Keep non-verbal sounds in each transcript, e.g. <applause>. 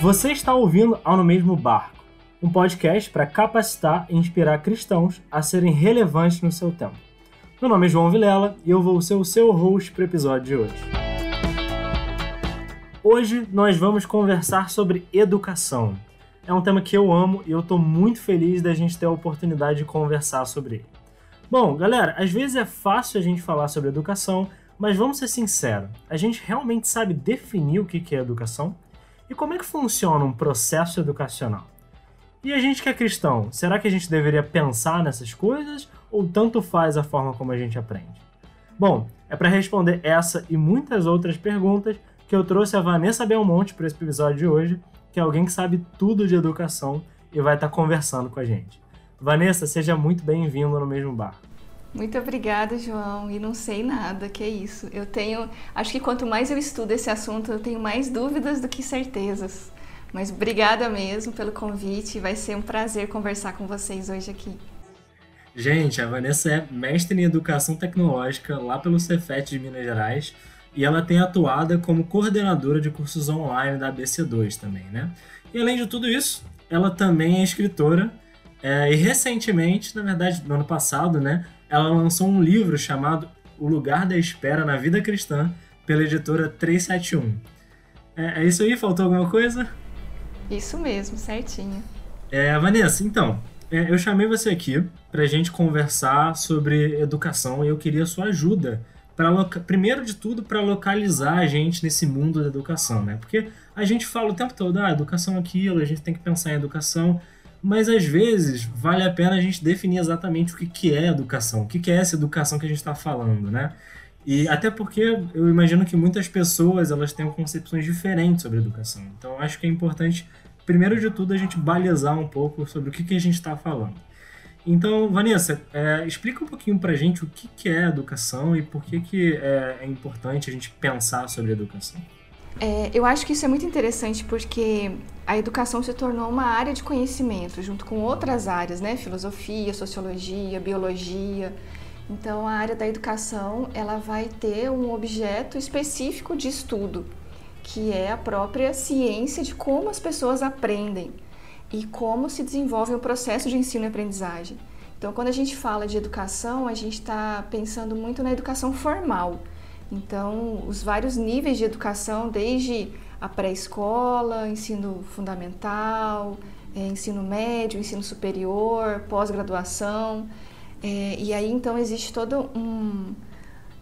Você está ouvindo ao No Mesmo Barco, um podcast para capacitar e inspirar cristãos a serem relevantes no seu tempo. Meu nome é João Vilela e eu vou ser o seu host para o episódio de hoje. Hoje nós vamos conversar sobre educação. É um tema que eu amo e eu estou muito feliz da gente ter a oportunidade de conversar sobre ele. Bom, galera, às vezes é fácil a gente falar sobre educação, mas vamos ser sinceros, a gente realmente sabe definir o que é educação? E como é que funciona um processo educacional? E a gente que é cristão, será que a gente deveria pensar nessas coisas ou tanto faz a forma como a gente aprende? Bom, é para responder essa e muitas outras perguntas que eu trouxe a Vanessa Belmonte para esse episódio de hoje, que é alguém que sabe tudo de educação e vai estar tá conversando com a gente. Vanessa, seja muito bem-vinda no mesmo bar. Muito obrigada, João. E não sei nada, que é isso. Eu tenho, acho que quanto mais eu estudo esse assunto, eu tenho mais dúvidas do que certezas. Mas obrigada mesmo pelo convite. Vai ser um prazer conversar com vocês hoje aqui. Gente, a Vanessa é mestre em educação tecnológica lá pelo Cefet de Minas Gerais e ela tem atuado como coordenadora de cursos online da ABC2 também, né? E além de tudo isso, ela também é escritora é, e recentemente, na verdade, no ano passado, né, ela lançou um livro chamado O Lugar da Espera na Vida Cristã, pela editora 371. É, é isso aí? Faltou alguma coisa? Isso mesmo, certinho. É, Vanessa, então, é, eu chamei você aqui para a gente conversar sobre educação e eu queria sua ajuda para primeiro de tudo para localizar a gente nesse mundo da educação, né? Porque a gente fala o tempo todo, ah, educação é aquilo, a gente tem que pensar em educação, mas às vezes vale a pena a gente definir exatamente o que, que é educação, o que, que é essa educação que a gente está falando, né? E até porque eu imagino que muitas pessoas elas têm concepções diferentes sobre educação. Então acho que é importante, primeiro de tudo, a gente balizar um pouco sobre o que, que a gente está falando. Então, Vanessa, é, explica um pouquinho para a gente o que, que é educação e por que, que é, é importante a gente pensar sobre educação. É, eu acho que isso é muito interessante porque a educação se tornou uma área de conhecimento, junto com outras áreas, né? Filosofia, sociologia, biologia. Então, a área da educação ela vai ter um objeto específico de estudo, que é a própria ciência de como as pessoas aprendem e como se desenvolve o processo de ensino e aprendizagem. Então, quando a gente fala de educação, a gente está pensando muito na educação formal então, os vários níveis de educação, desde a pré-escola, ensino fundamental, é, ensino médio, ensino superior, pós-graduação. É, e aí, então, existe todo um,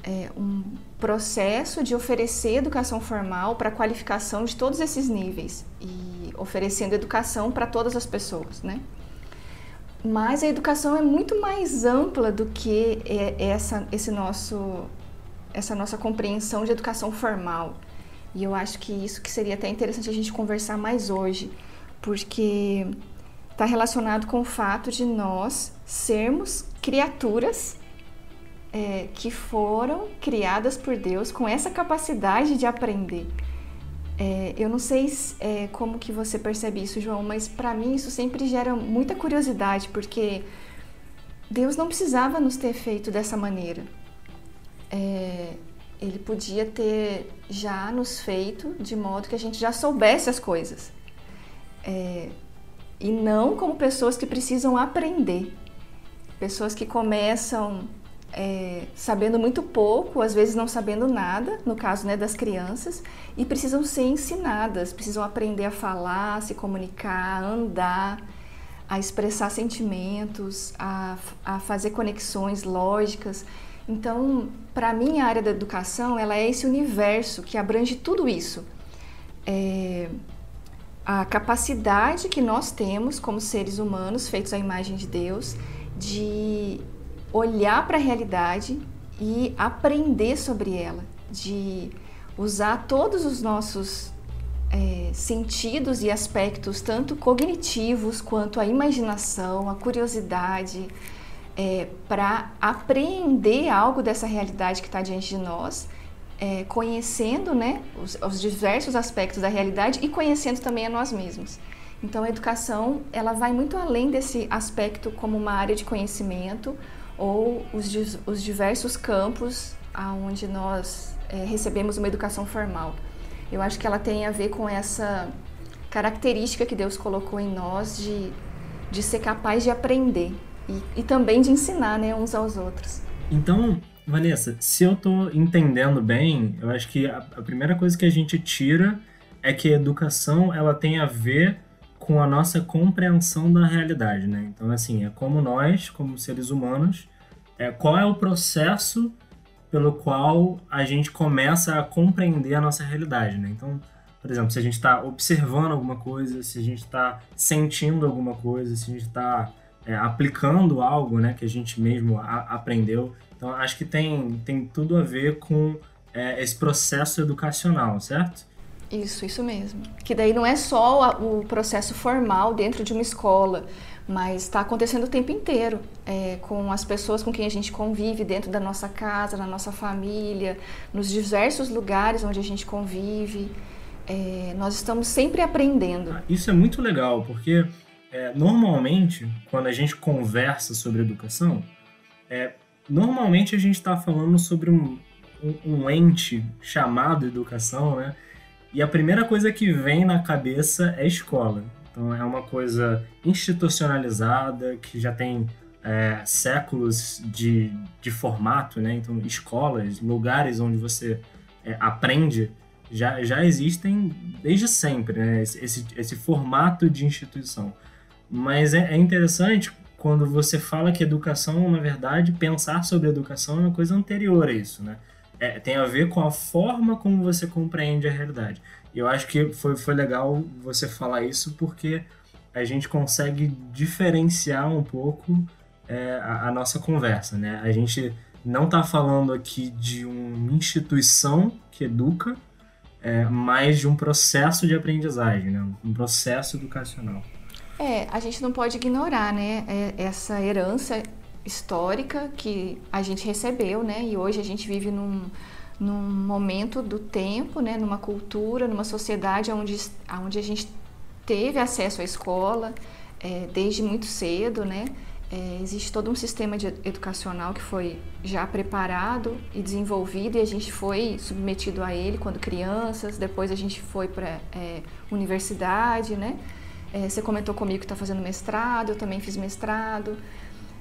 é, um processo de oferecer educação formal para qualificação de todos esses níveis e oferecendo educação para todas as pessoas, né? Mas a educação é muito mais ampla do que essa, esse nosso essa nossa compreensão de educação formal. E eu acho que isso que seria até interessante a gente conversar mais hoje, porque está relacionado com o fato de nós sermos criaturas é, que foram criadas por Deus com essa capacidade de aprender. É, eu não sei é, como que você percebe isso, João, mas para mim isso sempre gera muita curiosidade, porque Deus não precisava nos ter feito dessa maneira é, ele podia ter já nos feito de modo que a gente já soubesse as coisas. É, e não como pessoas que precisam aprender. Pessoas que começam é, sabendo muito pouco, às vezes não sabendo nada, no caso né, das crianças, e precisam ser ensinadas, precisam aprender a falar, a se comunicar, a andar, a expressar sentimentos, a, a fazer conexões lógicas. Então, para mim, a área da educação ela é esse universo que abrange tudo isso. É a capacidade que nós temos como seres humanos, feitos à imagem de Deus, de olhar para a realidade e aprender sobre ela, de usar todos os nossos é, sentidos e aspectos, tanto cognitivos quanto a imaginação, a curiosidade, é, para apreender algo dessa realidade que está diante de nós, é, conhecendo né, os, os, diversos aspectos da realidade e conhecendo também a nós mesmos. Então, a educação ela vai muito além desse aspecto como uma área de conhecimento ou os, os diversos campos aonde nós é, recebemos uma educação formal. Eu acho que ela tem a ver com essa característica que Deus colocou em nós de, de ser capaz de aprender e, e também de ensinar né, uns aos outros. Então, Vanessa, se eu estou entendendo bem, eu acho que a, a, primeira coisa que a gente tira é que a educação ela tem a ver com a nossa compreensão da realidade, né? Então, assim, é como nós, como seres humanos, é, qual é o processo pelo qual a gente começa a compreender a nossa realidade, né? Então, por exemplo, se a gente está observando alguma coisa, se a gente está sentindo alguma coisa, se a gente está é, aplicando algo, né, que a gente mesmo a, aprendeu, então, acho que tem, tem tudo a ver com é, esse processo educacional, certo? Isso, isso mesmo. Que daí não é só o processo formal dentro de uma escola, mas está acontecendo o tempo inteiro é, com as pessoas com quem a gente convive dentro da nossa casa, na nossa família, nos diversos lugares onde a gente convive. É, nós estamos sempre aprendendo. Ah, isso é muito legal, porque é, normalmente, quando a gente conversa sobre educação, é, normalmente a gente está falando sobre um, um, um, ente chamado educação, né? E a primeira coisa que vem na cabeça é escola. Então é uma coisa institucionalizada que já tem é, séculos de, de formato, né? Então escolas, lugares onde você é, aprende já, já existem desde sempre, né? Esse, esse, esse formato de instituição. Mas é, é interessante quando você fala que educação, na verdade, pensar sobre educação é uma coisa anterior a isso, né? É, tem a ver com a forma como você compreende a realidade. Eu acho que foi, foi legal você falar isso porque a gente consegue diferenciar um pouco é, a, a, nossa conversa, né? A gente não está falando aqui de uma instituição que educa, é, mas de um processo de aprendizagem, né? um processo educacional. É, a gente não pode ignorar, né, é, essa herança histórica que a gente recebeu, né, e hoje a gente vive num, num momento do tempo, né, numa cultura, numa sociedade onde, onde a gente teve acesso à escola é, desde muito cedo, né, é, existe todo um sistema de educacional que foi já preparado e desenvolvido e a gente foi submetido a ele quando crianças, depois a gente foi para é, universidade, né? É, você comentou comigo que está fazendo mestrado, eu também fiz mestrado.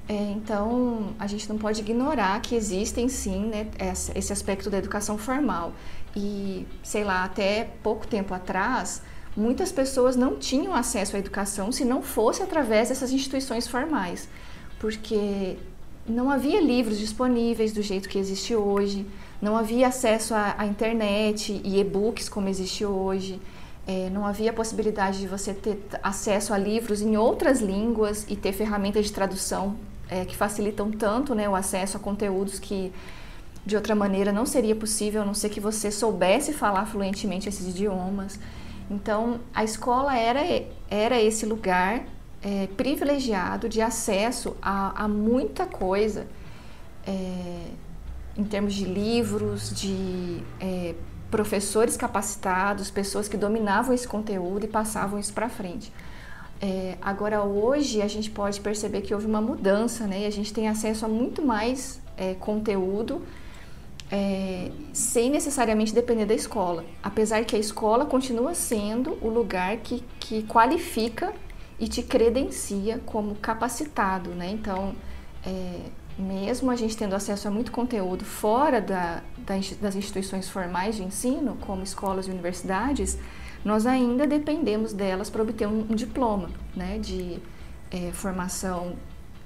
É, então, a gente não pode ignorar que existem sim né, esse aspecto da educação formal. E, sei lá, até pouco tempo atrás, muitas pessoas não tinham acesso à educação se não fosse através dessas instituições formais, porque não havia livros disponíveis do jeito que existe hoje, não havia acesso à, à internet e e-books como existe hoje. É, não havia possibilidade de você ter acesso a livros em outras línguas e ter ferramentas de tradução é, que facilitam tanto né, o acesso a conteúdos que de outra maneira não seria possível, a não ser que você soubesse falar fluentemente esses idiomas. Então, a escola era, era esse lugar é, privilegiado de acesso a, a muita coisa é, em termos de livros, de é, professores capacitados, pessoas que dominavam esse conteúdo e passavam isso para frente. É, agora, hoje, a gente pode perceber que houve uma mudança, né? E a gente tem acesso a muito mais é, conteúdo é, sem necessariamente depender da escola. Apesar que a escola continua sendo o lugar que, que qualifica e te credencia como capacitado, né? Então, é, mesmo a gente tendo acesso a muito conteúdo fora da, das instituições formais de ensino, como escolas e universidades, nós ainda dependemos delas para obter um, um diploma né, de é, formação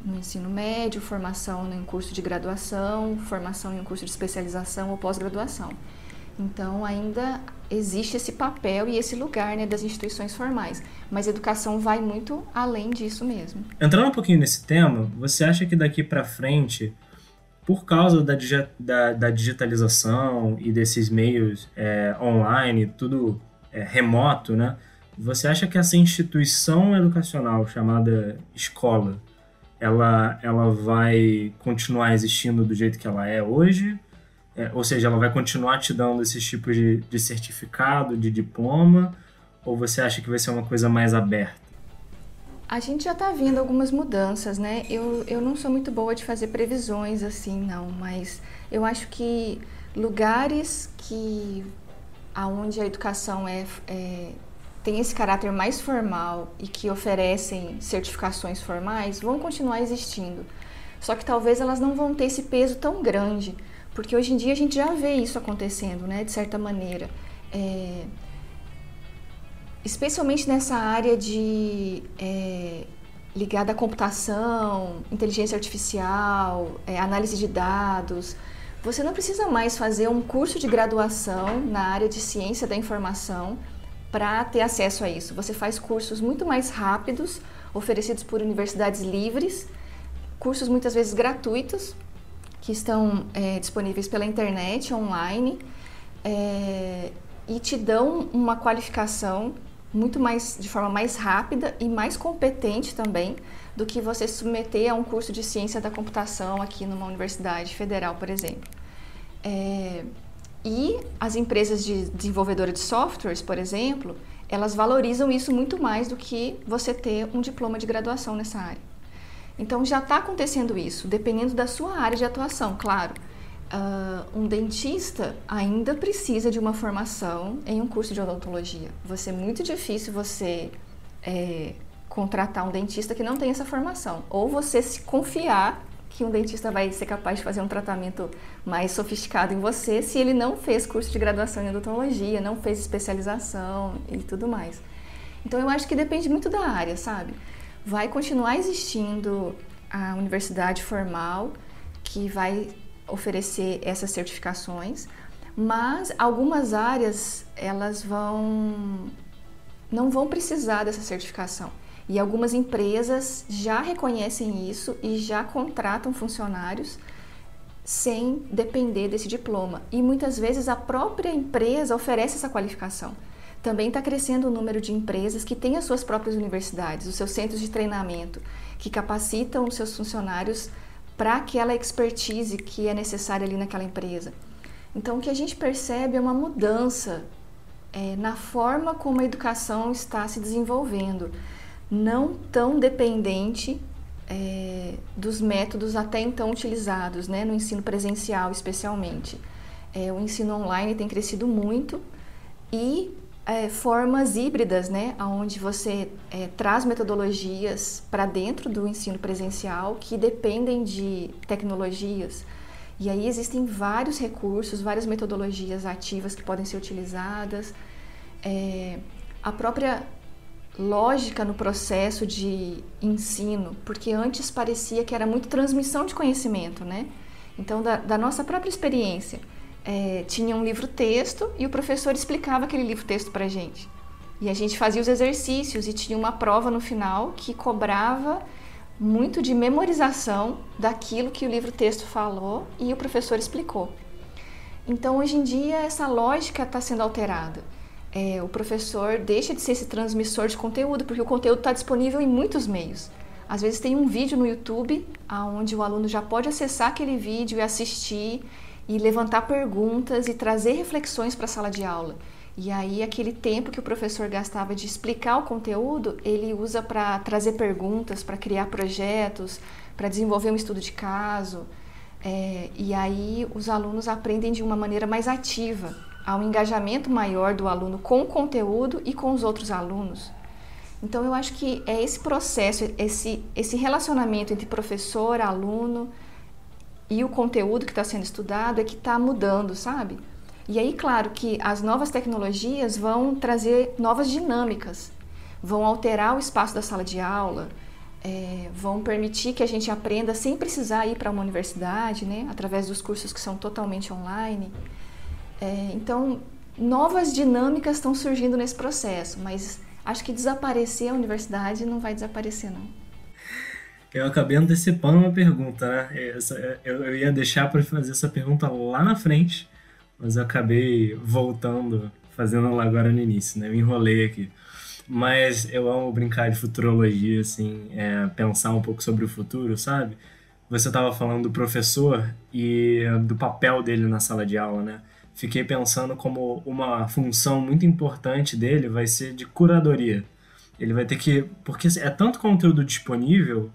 no ensino médio, formação em curso de graduação, formação em um curso de especialização ou pós-graduação. Então, ainda existe esse papel e esse lugar né, das instituições formais, mas a educação vai muito além disso mesmo. Entrando um pouquinho nesse tema, você acha que daqui para frente, por causa da, da, da, digitalização e desses meios é, online, tudo é, remoto, né? Você acha que essa instituição educacional chamada escola, ela, ela vai continuar existindo do jeito que ela é hoje? É, ou seja, ela vai continuar te dando esses tipos de, de certificado, de diploma, ou você acha que vai ser uma coisa mais aberta? A gente já está vendo algumas mudanças, né? Eu, eu não sou muito boa de fazer previsões assim, não, mas eu acho que lugares que aonde a educação é, é têm esse caráter mais formal e que oferecem certificações formais vão continuar existindo. Só que talvez elas não vão ter esse peso tão grande, porque hoje em dia a gente já vê isso acontecendo, né, de certa maneira. É, especialmente nessa área de é, ligada à computação, inteligência artificial, é, análise de dados. Você não precisa mais fazer um curso de graduação na área de ciência da informação para ter acesso a isso. Você faz cursos muito mais rápidos, oferecidos por universidades livres, cursos muitas vezes gratuitos, que estão é, disponíveis pela internet, online, é, e te dão uma qualificação muito mais de forma mais rápida e mais competente também do que você submeter a um curso de ciência da computação aqui numa universidade federal, por exemplo. É, e as empresas de desenvolvedora de softwares, por exemplo, elas valorizam isso muito mais do que você ter um diploma de graduação nessa área. Então já está acontecendo isso, dependendo da sua área de atuação, claro. Uh, um dentista ainda precisa de uma formação em um curso de odontologia. Vai ser muito difícil você é, contratar um dentista que não tem essa formação. Ou você se confiar que um dentista vai ser capaz de fazer um tratamento mais sofisticado em você se ele não fez curso de graduação em odontologia, não fez especialização e tudo mais. Então eu acho que depende muito da área, sabe? Vai continuar existindo a universidade formal que vai oferecer essas certificações, mas algumas áreas elas vão não vão precisar dessa certificação. E algumas empresas já reconhecem isso e já contratam funcionários sem depender desse diploma. E muitas vezes a própria empresa oferece essa qualificação. Também está crescendo o número de empresas que têm as suas próprias universidades, os seus centros de treinamento, que capacitam os seus funcionários para aquela expertise que é necessária ali naquela empresa. Então, o que a gente percebe é uma mudança é, na forma como a educação está se desenvolvendo não tão dependente é, dos métodos até então utilizados, né, no ensino presencial especialmente. É, o ensino online tem crescido muito e é, formas híbridas, né, onde você é, traz metodologias para dentro do ensino presencial que dependem de tecnologias. E aí existem vários recursos, várias metodologias ativas que podem ser utilizadas. É, a própria lógica no processo de ensino, porque antes parecia que era muito transmissão de conhecimento, né? Então, da, da nossa própria experiência, é, tinha um livro-texto e o professor explicava aquele livro-texto para gente. E a gente fazia os exercícios e tinha uma prova no final que cobrava muito de memorização daquilo que o livro-texto falou e o professor explicou. Então, hoje em dia, essa lógica está sendo alterada é, o professor deixa de ser esse transmissor de conteúdo, porque o conteúdo está disponível em muitos meios. Às vezes tem um vídeo no YouTube onde o aluno já pode acessar aquele vídeo e assistir e levantar perguntas e trazer reflexões para a sala de aula. E aí aquele tempo que o professor gastava de explicar o conteúdo, ele usa para trazer perguntas, para criar projetos, para desenvolver um estudo de caso. É, e aí os alunos aprendem de uma maneira mais ativa há um engajamento maior do aluno com o conteúdo e com os outros alunos. Então, eu acho que é esse processo, esse, esse relacionamento entre professor, aluno e o conteúdo que está sendo estudado é que está mudando, sabe? E aí, claro que as novas tecnologias vão trazer novas dinâmicas, vão alterar o espaço da sala de aula, é, vão permitir que a gente aprenda sem precisar ir para uma universidade, né? Através dos cursos que são totalmente online. É, então, novas dinâmicas estão surgindo nesse processo, mas acho que desaparecer a universidade não vai desaparecer, não. Eu acabei antecipando uma pergunta, né? Essa, eu, ia deixar para fazer essa pergunta lá na frente, mas eu acabei voltando, fazendo ela agora no início, né? Eu enrolei aqui. Mas eu amo brincar de futurologia, assim, é, pensar um pouco sobre o futuro, sabe? Você estava falando do professor e do papel dele na sala de aula, né? fiquei pensando como uma função muito importante dele vai ser de curadoria. Ele vai ter que. Porque é tanto conteúdo disponível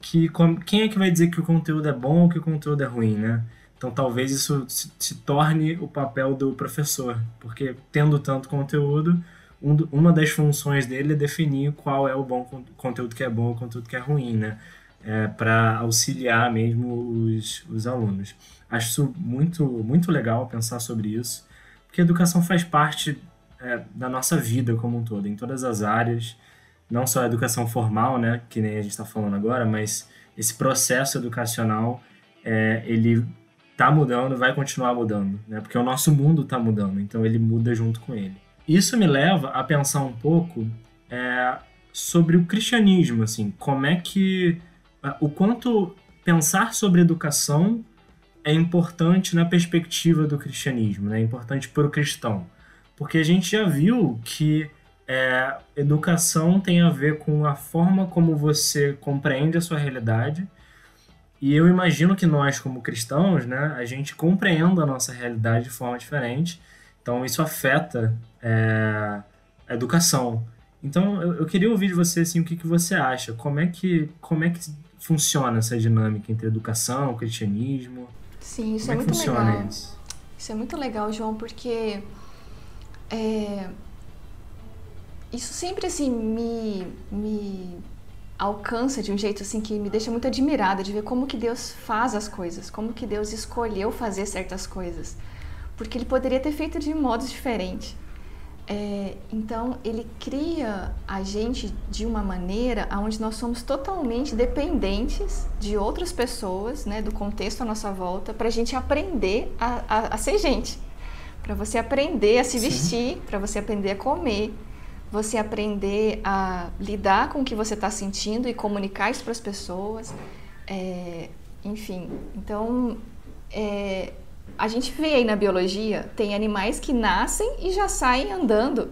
que quem é que vai dizer que o conteúdo é bom ou que o conteúdo é ruim, né? Então talvez isso se, se torne o papel do professor, porque tendo tanto conteúdo, um, uma das funções dele é definir qual é o bom conteúdo que é bom o conteúdo que é ruim, né? É, para auxiliar mesmo os, os alunos. Acho isso muito, muito legal pensar sobre isso, porque a educação faz parte é, da nossa vida como um todo, em todas as áreas, não só a educação formal, né, que nem a gente está falando agora, mas esse processo educacional, é, ele está mudando, vai continuar mudando, né, porque o nosso mundo está mudando, então ele muda junto com ele. Isso me leva a pensar um pouco é, sobre o cristianismo, assim, como é que o quanto pensar sobre educação é importante na perspectiva do cristianismo, né? é importante para o cristão. Porque a gente já viu que é, educação tem a ver com a forma como você compreende a sua realidade. E eu imagino que nós, como cristãos, né, a gente compreenda a nossa realidade de forma diferente. Então, isso afeta é, a educação. Então, eu, eu, queria ouvir de você assim, o que, que você acha. Como é que, como é que funciona essa dinâmica entre educação, cristianismo? Sim, isso como é, é muito legal. Isso? isso é muito legal, João, porque é, isso sempre assim me, me alcança de um jeito assim que me deixa muito admirada de ver como que Deus faz as coisas, como que Deus escolheu fazer certas coisas, porque Ele poderia ter feito de modos diferentes. É, então ele cria a gente de uma maneira onde nós somos totalmente dependentes de outras pessoas, né, do contexto à nossa volta, para a gente aprender a, a, a ser gente. Para você aprender a se vestir, para você aprender a comer, você aprender a lidar com o que você está sentindo e comunicar isso para as pessoas. É, enfim, então é, a gente vê aí na biologia tem animais que nascem e já saem andando,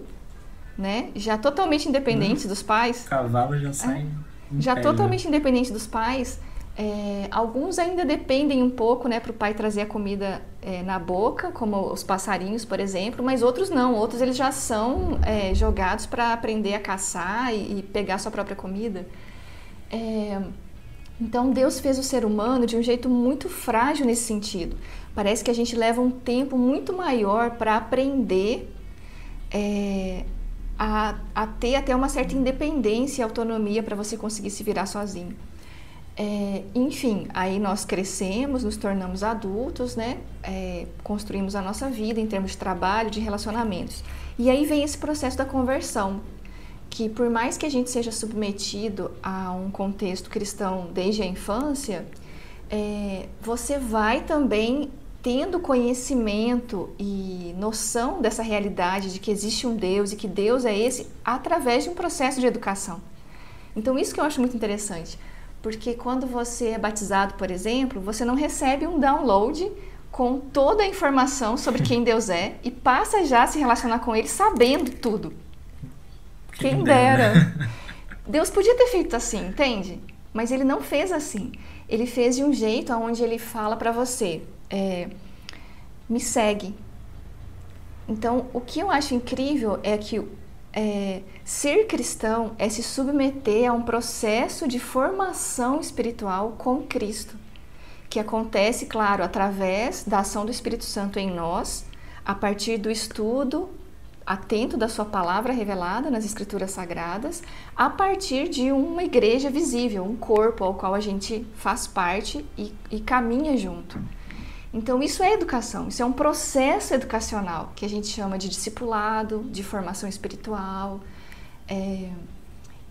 né? Já totalmente independentes uhum. dos pais. Cavalo já saem. É, já totalmente independentes dos pais. É, alguns ainda dependem um pouco, né, para o pai trazer a comida é, na boca, como os passarinhos, por exemplo, mas outros não. Outros eles já são é, jogados para aprender a caçar e, e, pegar sua própria comida. É, então Deus fez o ser humano de um jeito muito frágil nesse sentido. Parece que a gente leva um tempo muito maior para aprender é, a, a ter até uma certa independência e autonomia para você conseguir se virar sozinho. É, enfim, aí nós crescemos, nos tornamos adultos, né? É, construímos a nossa vida em termos de trabalho, de relacionamentos. E aí vem esse processo da conversão, que por mais que a gente seja submetido a um contexto cristão desde a infância, é, você vai também tendo conhecimento e noção dessa realidade de que existe um Deus e que Deus é esse através de um processo de educação. Então isso que eu acho muito interessante porque quando você é batizado, por exemplo, você não recebe um download com toda a informação sobre quem <laughs> Deus é e passa já a se relacionar com Ele sabendo tudo. Quem, quem dera. dera. <laughs> Deus podia ter feito assim, entende? Mas Ele não fez assim. Ele fez de um jeito onde Ele fala para você: é, me segue. Então, o que eu acho incrível é que é, ser cristão é se submeter a um processo de formação espiritual com Cristo, que acontece, claro, através da ação do Espírito Santo em nós, a partir do estudo atento da sua palavra revelada nas Escrituras Sagradas, a partir de uma igreja visível, um corpo ao qual a gente faz parte e, e caminha junto. Então, isso é educação, isso é um processo educacional que a gente chama de discipulado, de formação espiritual. É,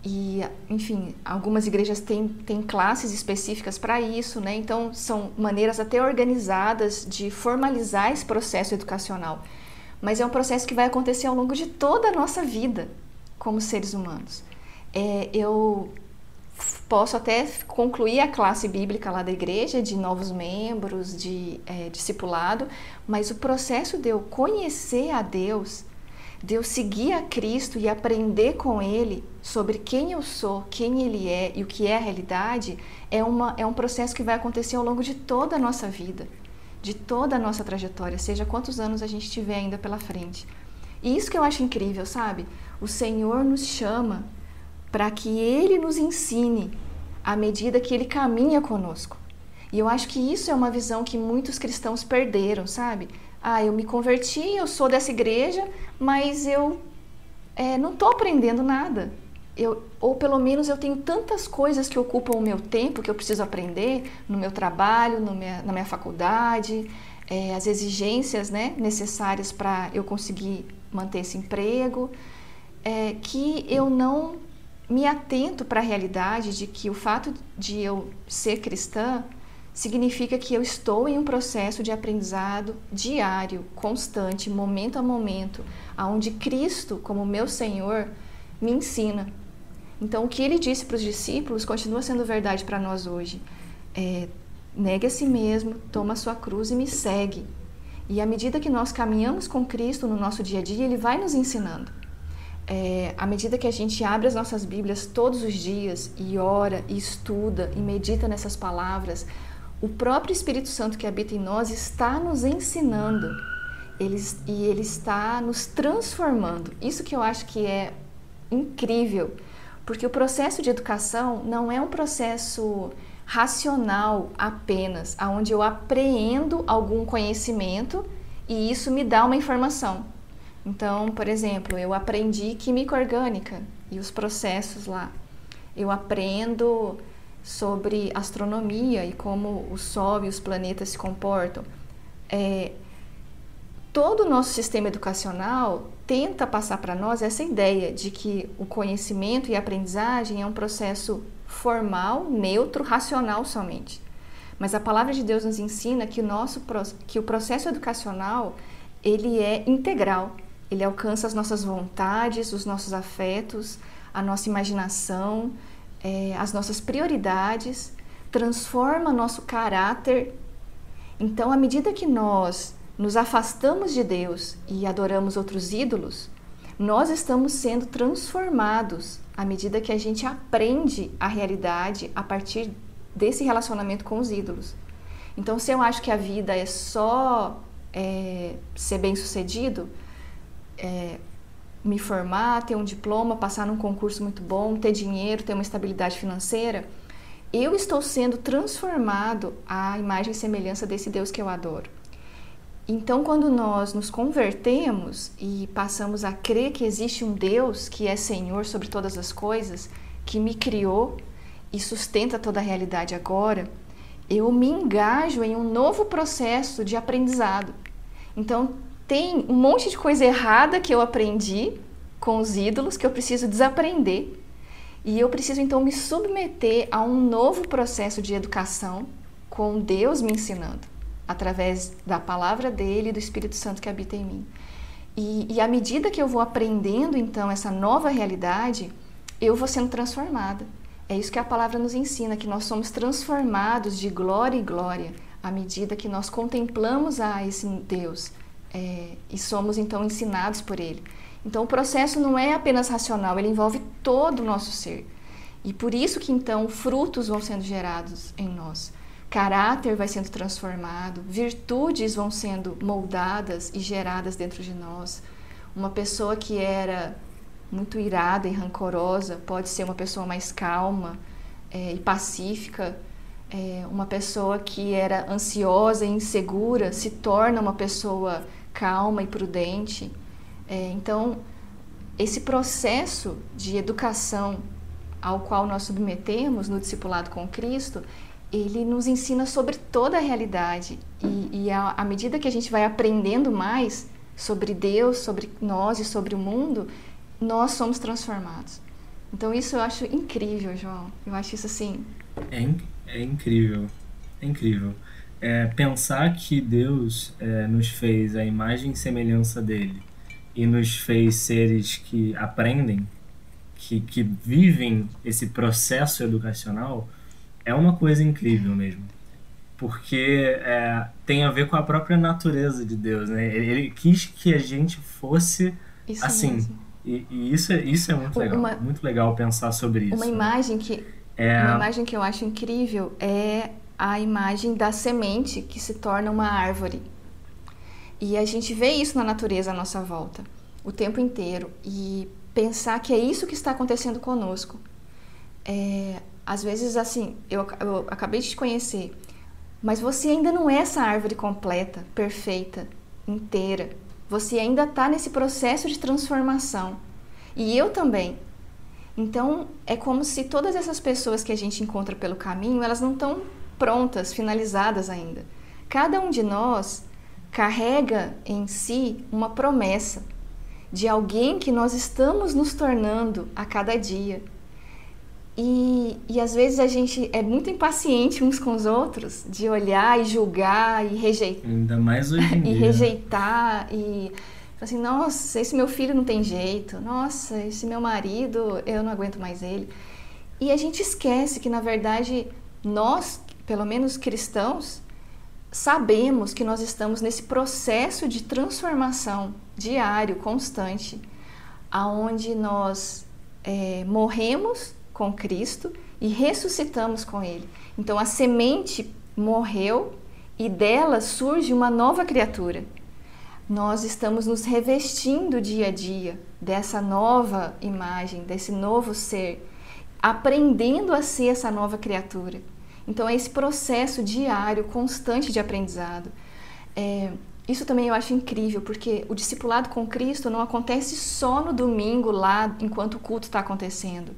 e, enfim, algumas igrejas têm, têm classes específicas para isso, né? Então, são maneiras até organizadas de formalizar esse processo educacional. Mas é um processo que vai acontecer ao longo de toda a nossa vida como seres humanos. É, eu posso até concluir a classe bíblica lá da igreja, de novos membros, de é, discipulado, mas o processo de eu conhecer a Deus, de eu seguir a Cristo e aprender com Ele sobre quem eu sou, quem Ele é e o que é a realidade, é, uma, é um processo que vai acontecer ao longo de toda a nossa vida, de toda a nossa trajetória, seja quantos anos a gente tiver ainda pela frente. E isso que eu acho incrível, sabe? O Senhor nos chama para que Ele nos ensine à medida que Ele caminha conosco. E eu acho que isso é uma visão que muitos cristãos perderam, sabe? Ah, eu me converti, eu sou dessa igreja, mas eu é, não estou aprendendo nada. Eu, ou pelo menos eu tenho tantas coisas que ocupam o meu tempo que eu preciso aprender no meu trabalho, no minha, na minha faculdade, é, as exigências né, necessárias para eu conseguir manter esse emprego, é, que eu não me atento para a realidade de que o fato de eu ser cristã significa que eu estou em um processo de aprendizado diário, constante, momento a momento, aonde Cristo, como meu Senhor, me ensina. Então, o que ele disse para os discípulos continua sendo verdade para nós hoje. É, negue a si mesmo, toma a sua cruz e me segue. E à medida que nós caminhamos com Cristo no nosso dia a dia, ele vai nos ensinando. É, à medida que a gente abre as nossas Bíblias todos os dias e ora, e estuda e medita nessas palavras, o próprio Espírito Santo que habita em nós está nos ensinando ele, e ele está nos transformando. Isso que eu acho que é incrível, porque o processo de educação não é um processo racional apenas, aonde eu apreendo algum conhecimento e isso me dá uma informação. Então, por exemplo, eu aprendi química orgânica e os processos lá. Eu aprendo sobre astronomia e como o Sol e os planetas se comportam. É, todo o nosso sistema educacional tenta passar para nós essa ideia de que o conhecimento e a aprendizagem é um processo formal, neutro, racional somente. Mas a palavra de Deus nos ensina que o nosso que o processo educacional ele é integral. Ele alcança as nossas vontades, os nossos afetos, a nossa imaginação, é, as nossas prioridades, transforma nosso caráter. Então, à medida que nós nos afastamos de Deus e adoramos outros ídolos, nós estamos sendo transformados à medida que a gente aprende a realidade a partir desse relacionamento com os ídolos. Então, se eu acho que a vida é só é, ser bem sucedido, é, me formar, ter um diploma, passar num concurso muito bom, ter dinheiro, ter uma estabilidade financeira, eu estou sendo transformado à imagem e semelhança desse Deus que eu adoro. Então, quando nós nos convertemos e passamos a crer que existe um Deus que é Senhor sobre todas as coisas, que me criou e sustenta toda a realidade agora, eu me engajo em um novo processo de aprendizado. Então, tem um monte de coisa errada que eu aprendi com os ídolos que eu preciso desaprender. E eu preciso então me submeter a um novo processo de educação com Deus me ensinando, através da palavra dele e do Espírito Santo que habita em mim. E, e à medida que eu vou aprendendo então essa nova realidade, eu vou sendo transformada. É isso que a palavra nos ensina, que nós somos transformados de glória em glória à medida que nós contemplamos a esse Deus é, e somos então ensinados por Ele. Então o processo não é apenas racional, ele envolve todo o nosso ser. E por isso que então frutos vão sendo gerados em nós. Caráter vai sendo transformado, virtudes vão sendo moldadas e geradas dentro de nós. Uma pessoa que era muito irada e rancorosa pode ser uma pessoa mais calma é, e pacífica. É, uma pessoa que era ansiosa e insegura se torna uma pessoa calma e prudente. É, então, esse processo de educação ao qual nós submetemos no discipulado com Cristo, ele nos ensina sobre toda a realidade. E, e à medida que a gente vai aprendendo mais sobre Deus, sobre nós e sobre o mundo, nós somos transformados. Então, isso eu acho incrível, João. Eu acho isso assim. É, é incrível. É incrível é, pensar que Deus é, nos fez a imagem e semelhança dele e nos fez seres que aprendem, que, que vivem esse processo educacional, é uma coisa incrível mesmo. Porque é, tem a ver com a própria natureza de Deus, né? Ele, ele quis que a gente fosse isso assim. E, e, isso, é, isso é muito legal. Uma, muito legal pensar sobre isso. Uma imagem que, é... uma imagem que eu acho incrível é a imagem da semente que se torna uma árvore. E a gente vê isso na natureza à nossa volta, o tempo inteiro. E pensar que é isso que está acontecendo conosco. É, às vezes, assim, eu, eu acabei de te conhecer, mas você ainda não é essa árvore completa, perfeita, inteira. Você ainda está nesse processo de transformação. E eu também. Então, é como se todas essas pessoas que a gente encontra pelo caminho, elas não estão prontas, finalizadas ainda. Cada um de nós carrega em si uma promessa de alguém que nós estamos nos tornando a cada dia. E, e às vezes a gente é muito impaciente uns com os outros, de olhar e julgar e rejeitar. Ainda mais hoje em <laughs> e dia. rejeitar e assim, nossa, esse meu filho não tem jeito, nossa, esse meu marido, eu não aguento mais ele. E a gente esquece que, na verdade, nós, pelo menos cristãos, sabemos que nós estamos nesse processo de transformação diário, constante, aonde nós é, morremos com Cristo e ressuscitamos com Ele. Então a semente morreu e dela surge uma nova criatura. Nós estamos nos revestindo dia a dia dessa nova imagem, desse novo ser, aprendendo a ser essa nova criatura. Então, é esse processo diário, constante de aprendizado. É, isso também eu acho incrível, porque o discipulado com Cristo não acontece só no domingo, lá, enquanto o culto está acontecendo.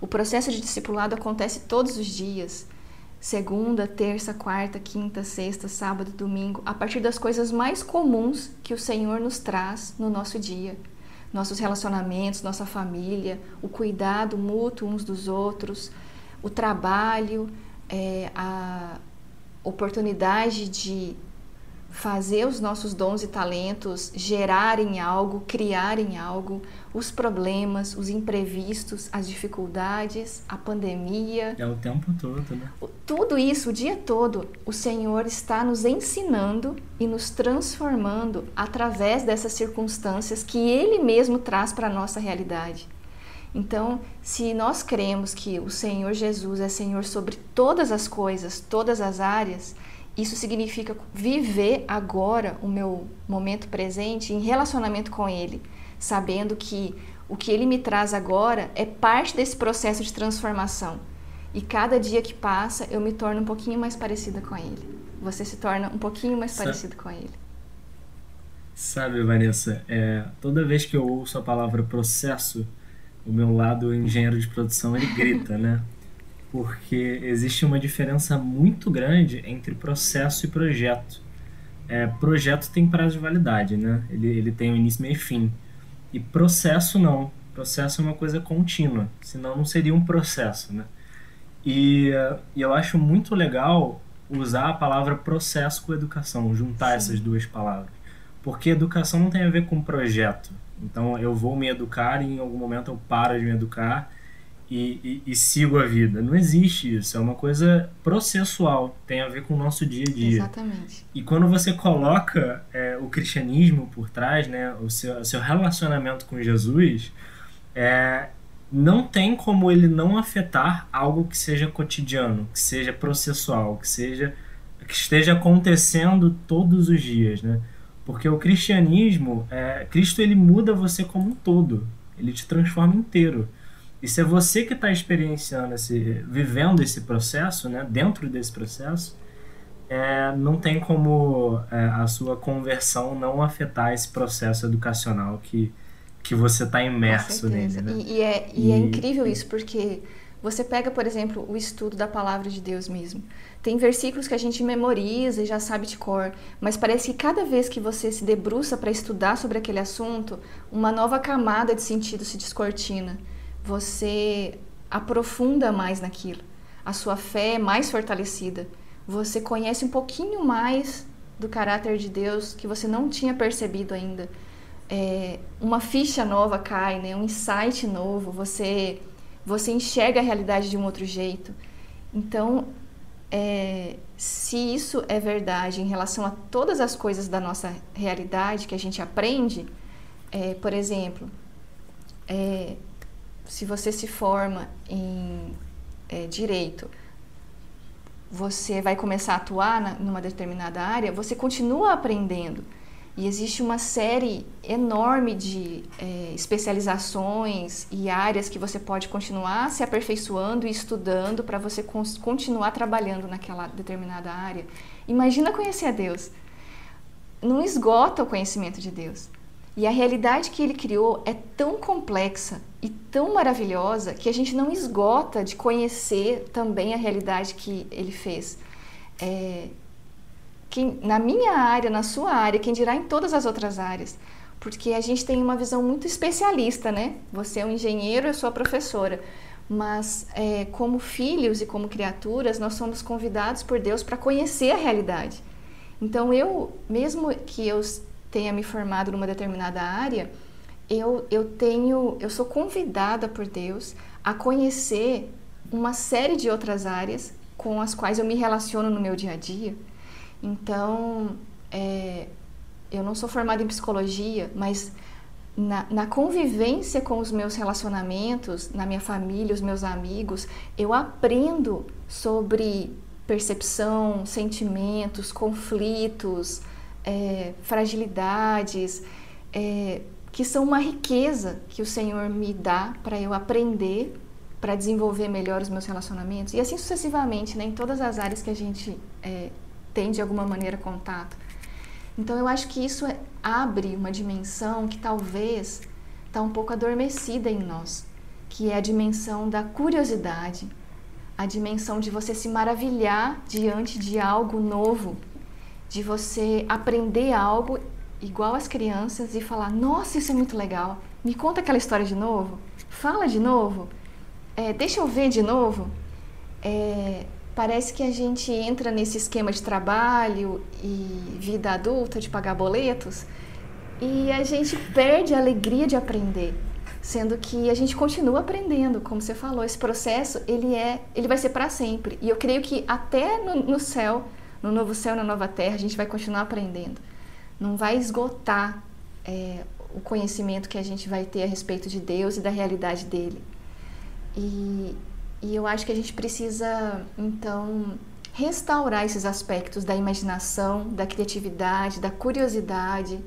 O processo de discipulado acontece todos os dias. Segunda, terça, quarta, quinta, sexta, sábado, domingo, a partir das coisas mais comuns que o Senhor nos traz no nosso dia. Nossos relacionamentos, nossa família, o cuidado mútuo uns dos outros, o trabalho, é, a oportunidade de fazer os nossos dons e talentos gerarem algo, criarem algo, os problemas, os imprevistos, as dificuldades, a pandemia. É o tempo todo, né? Tudo isso, o dia todo, o Senhor está nos ensinando e nos transformando através dessas circunstâncias que Ele mesmo traz para a nossa realidade. Então, se nós cremos que o Senhor Jesus é Senhor sobre todas as coisas, todas as áreas, isso significa viver agora o meu momento presente em relacionamento com Ele, sabendo que o que Ele me traz agora é parte desse processo de transformação. E cada dia que passa, eu me torno um pouquinho mais parecida com Ele. Você se torna um pouquinho mais parecido com Ele. Sabe, Vanessa, é, toda vez que eu ouço a palavra processo, o meu lado engenheiro de produção ele grita, né? Porque existe uma diferença muito grande entre processo e projeto. É, projeto tem prazo de validade, né? Ele, ele tem um início, meio e fim. E processo não. Processo é uma coisa contínua, senão não seria um processo, né? E, e eu acho muito legal usar a palavra processo com educação, juntar Sim. essas duas palavras. Porque educação não tem a ver com projeto. Então eu vou me educar e em algum momento eu paro de me educar e, e, e, sigo a vida. Não existe isso. É uma coisa processual. Tem a ver com o nosso dia a dia. Exatamente. E quando você coloca é, o cristianismo por trás, né, o seu, o seu relacionamento com Jesus, é, não tem como ele não afetar algo que seja cotidiano, que seja processual, que seja que esteja acontecendo todos os dias, né? Porque o cristianismo, é, Cristo ele muda você como um todo, ele te transforma inteiro. E se é você que está experienciando esse, vivendo esse processo, né, dentro desse processo, é, não tem como é, a sua conversão não afetar esse processo educacional que, que você está imerso nele. Né? E, e, é, e, e é incrível isso, porque você pega, por exemplo, o estudo da palavra de Deus mesmo. Tem versículos que a gente memoriza e já sabe de cor, mas parece que cada vez que você se debruça para estudar sobre aquele assunto, uma nova camada de sentido se descortina. Você aprofunda mais naquilo. A sua fé é mais fortalecida. Você conhece um pouquinho mais do caráter de Deus que você não tinha percebido ainda. É, uma ficha nova cai, né? um insight novo. Você você enxerga a realidade de um outro jeito. Então, é, se isso é verdade em relação a todas as coisas da nossa realidade que a gente aprende, é, por exemplo, é, se você se forma em é, direito, você vai começar a atuar na, numa determinada área, você continua aprendendo. E existe uma série enorme de é, especializações e áreas que você pode continuar se aperfeiçoando e estudando para você continuar trabalhando naquela determinada área. Imagina conhecer a Deus. Não esgota o conhecimento de Deus. E a realidade que ele criou é tão complexa e tão maravilhosa que a gente não esgota de conhecer também a realidade que ele fez. É, quem, na minha área, na sua área, quem dirá em todas as outras áreas. Porque a gente tem uma visão muito especialista, né? Você é um engenheiro, eu sou a professora. Mas, é, como filhos e como criaturas, nós somos convidados por Deus para conhecer a realidade. Então, eu, mesmo que eu tenha me formado numa determinada área, eu, eu tenho, eu sou convidada por Deus a conhecer uma série de outras áreas com as quais eu me relaciono no meu dia a dia. Então, é, eu não sou formada em psicologia, mas na, na, convivência com os meus relacionamentos, na minha família, os meus amigos, eu aprendo sobre percepção, sentimentos, conflitos, é, fragilidades, é, que são uma riqueza que o Senhor me dá para eu aprender, para desenvolver melhor os meus relacionamentos e assim sucessivamente, né, em todas as áreas que a gente é, tem de alguma maneira contato. Então eu acho que isso é, abre uma dimensão que talvez está um pouco adormecida em nós, que é a dimensão da curiosidade, a dimensão de você se maravilhar diante de algo novo de você aprender algo igual as crianças e falar: Nossa, isso é muito legal. Me conta aquela história de novo. Fala de novo. É, deixa eu ver de novo. É, parece que a gente entra nesse esquema de trabalho e vida adulta, de pagar boletos, e a gente perde a alegria de aprender, sendo que a gente continua aprendendo, como você falou, esse processo ele é, ele vai ser para sempre. E eu creio que até no, no céu no novo céu, na nova terra, a gente vai continuar aprendendo. Não vai esgotar é, o conhecimento que a gente vai ter a respeito de Deus e da realidade dele. E, e eu acho que a gente precisa, então, restaurar esses aspectos da imaginação, da criatividade, da curiosidade,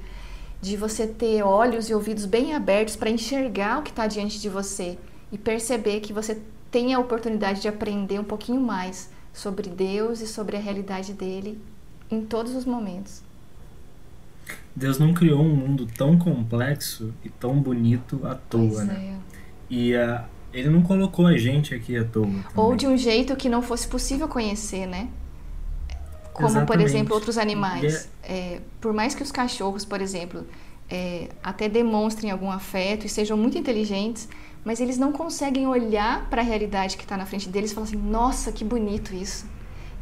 de você ter olhos e ouvidos bem abertos para enxergar o que está diante de você e perceber que você tem a oportunidade de aprender um pouquinho mais sobre Deus e sobre a realidade dele em todos os momentos. Deus não criou um mundo tão complexo e tão bonito à toa, né? É. E uh, ele não colocou a gente aqui à toa. Também. Ou de um jeito que não fosse possível conhecer, né? Como, Exatamente. por exemplo, outros animais. É... É, por mais que os cachorros, por exemplo, é, até demonstrem algum afeto e sejam muito inteligentes, mas eles não conseguem olhar para a realidade que está na frente deles e falar assim: nossa, que bonito isso.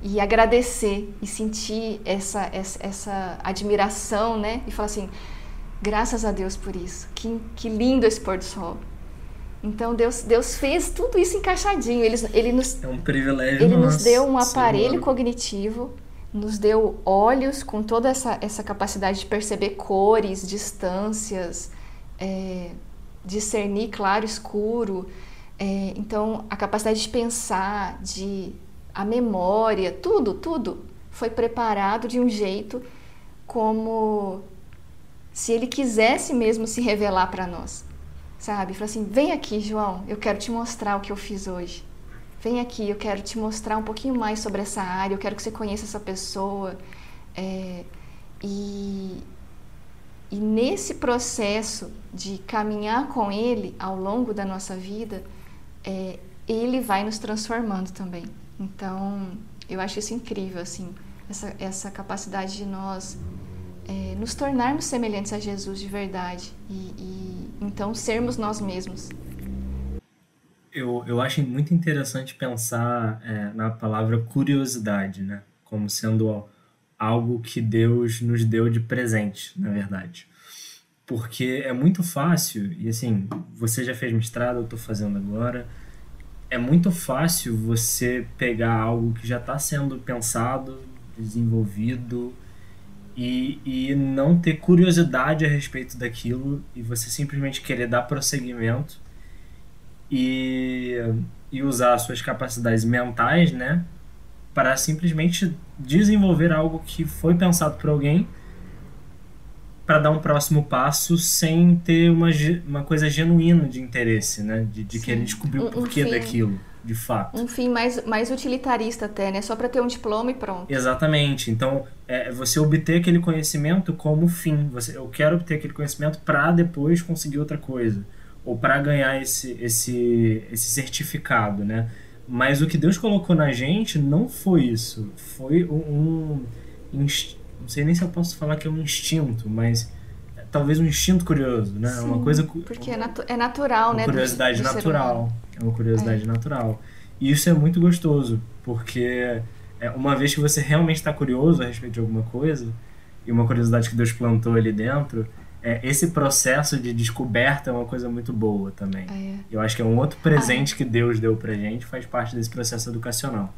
E agradecer e sentir essa, essa, essa admiração, né? E falar assim: graças a Deus por isso, que, que lindo esse pôr do sol. Então Deus, Deus fez tudo isso encaixadinho. Ele, ele nos, é um privilégio. Ele nos deu um aparelho cognitivo, nos deu olhos com toda essa, essa capacidade de perceber cores, distâncias, é, discernir claro escuro. É, então, a capacidade de pensar, de a memória, tudo, tudo foi preparado de um jeito como se ele quisesse mesmo se revelar para nós, sabe? Falou assim: vem aqui, João, eu quero te mostrar o que eu fiz hoje. Vem aqui, eu quero te mostrar um pouquinho mais sobre essa área, eu quero que você conheça essa pessoa. É, e, e nesse processo de caminhar com Ele ao longo da nossa vida, é, Ele vai nos transformando também. Então, eu acho isso incrível, assim, essa, essa capacidade de nós é, nos tornarmos semelhantes a Jesus de verdade e, e então sermos nós mesmos. Eu, eu acho muito interessante pensar é, na palavra curiosidade, né? Como sendo algo que Deus nos deu de presente, na verdade. Porque é muito fácil, e assim, você já fez mestrado, eu estou fazendo agora. É muito fácil você pegar algo que já está sendo pensado, desenvolvido, e, e não ter curiosidade a respeito daquilo, e você simplesmente querer dar prosseguimento e, e usar suas capacidades mentais, né? para simplesmente desenvolver algo que foi pensado por alguém para dar um próximo passo sem ter uma, uma coisa genuína de interesse, né? De, de querer descobrir o porquê um daquilo, de fato. Um fim mais, mais utilitarista até, né? Só para ter um diploma e pronto. Exatamente. Então, é, você obter aquele conhecimento como fim. Você, eu quero obter aquele conhecimento para depois conseguir outra coisa ou para ganhar esse, esse, esse certificado, né? Mas o que Deus colocou na gente não foi isso. Foi um, um não sei nem se eu posso falar que é um instinto, mas talvez um instinto curioso, né? Sim, uma coisa porque é, natu é natural, uma né? Curiosidade do, do natural, é uma curiosidade é. natural. E isso é muito gostoso, porque é, uma vez que você realmente está curioso a respeito de alguma coisa e uma curiosidade que Deus plantou ali dentro, é, esse processo de descoberta é uma coisa muito boa também. É. Eu acho que é um outro presente ah. que Deus deu pra gente, faz parte desse processo educacional.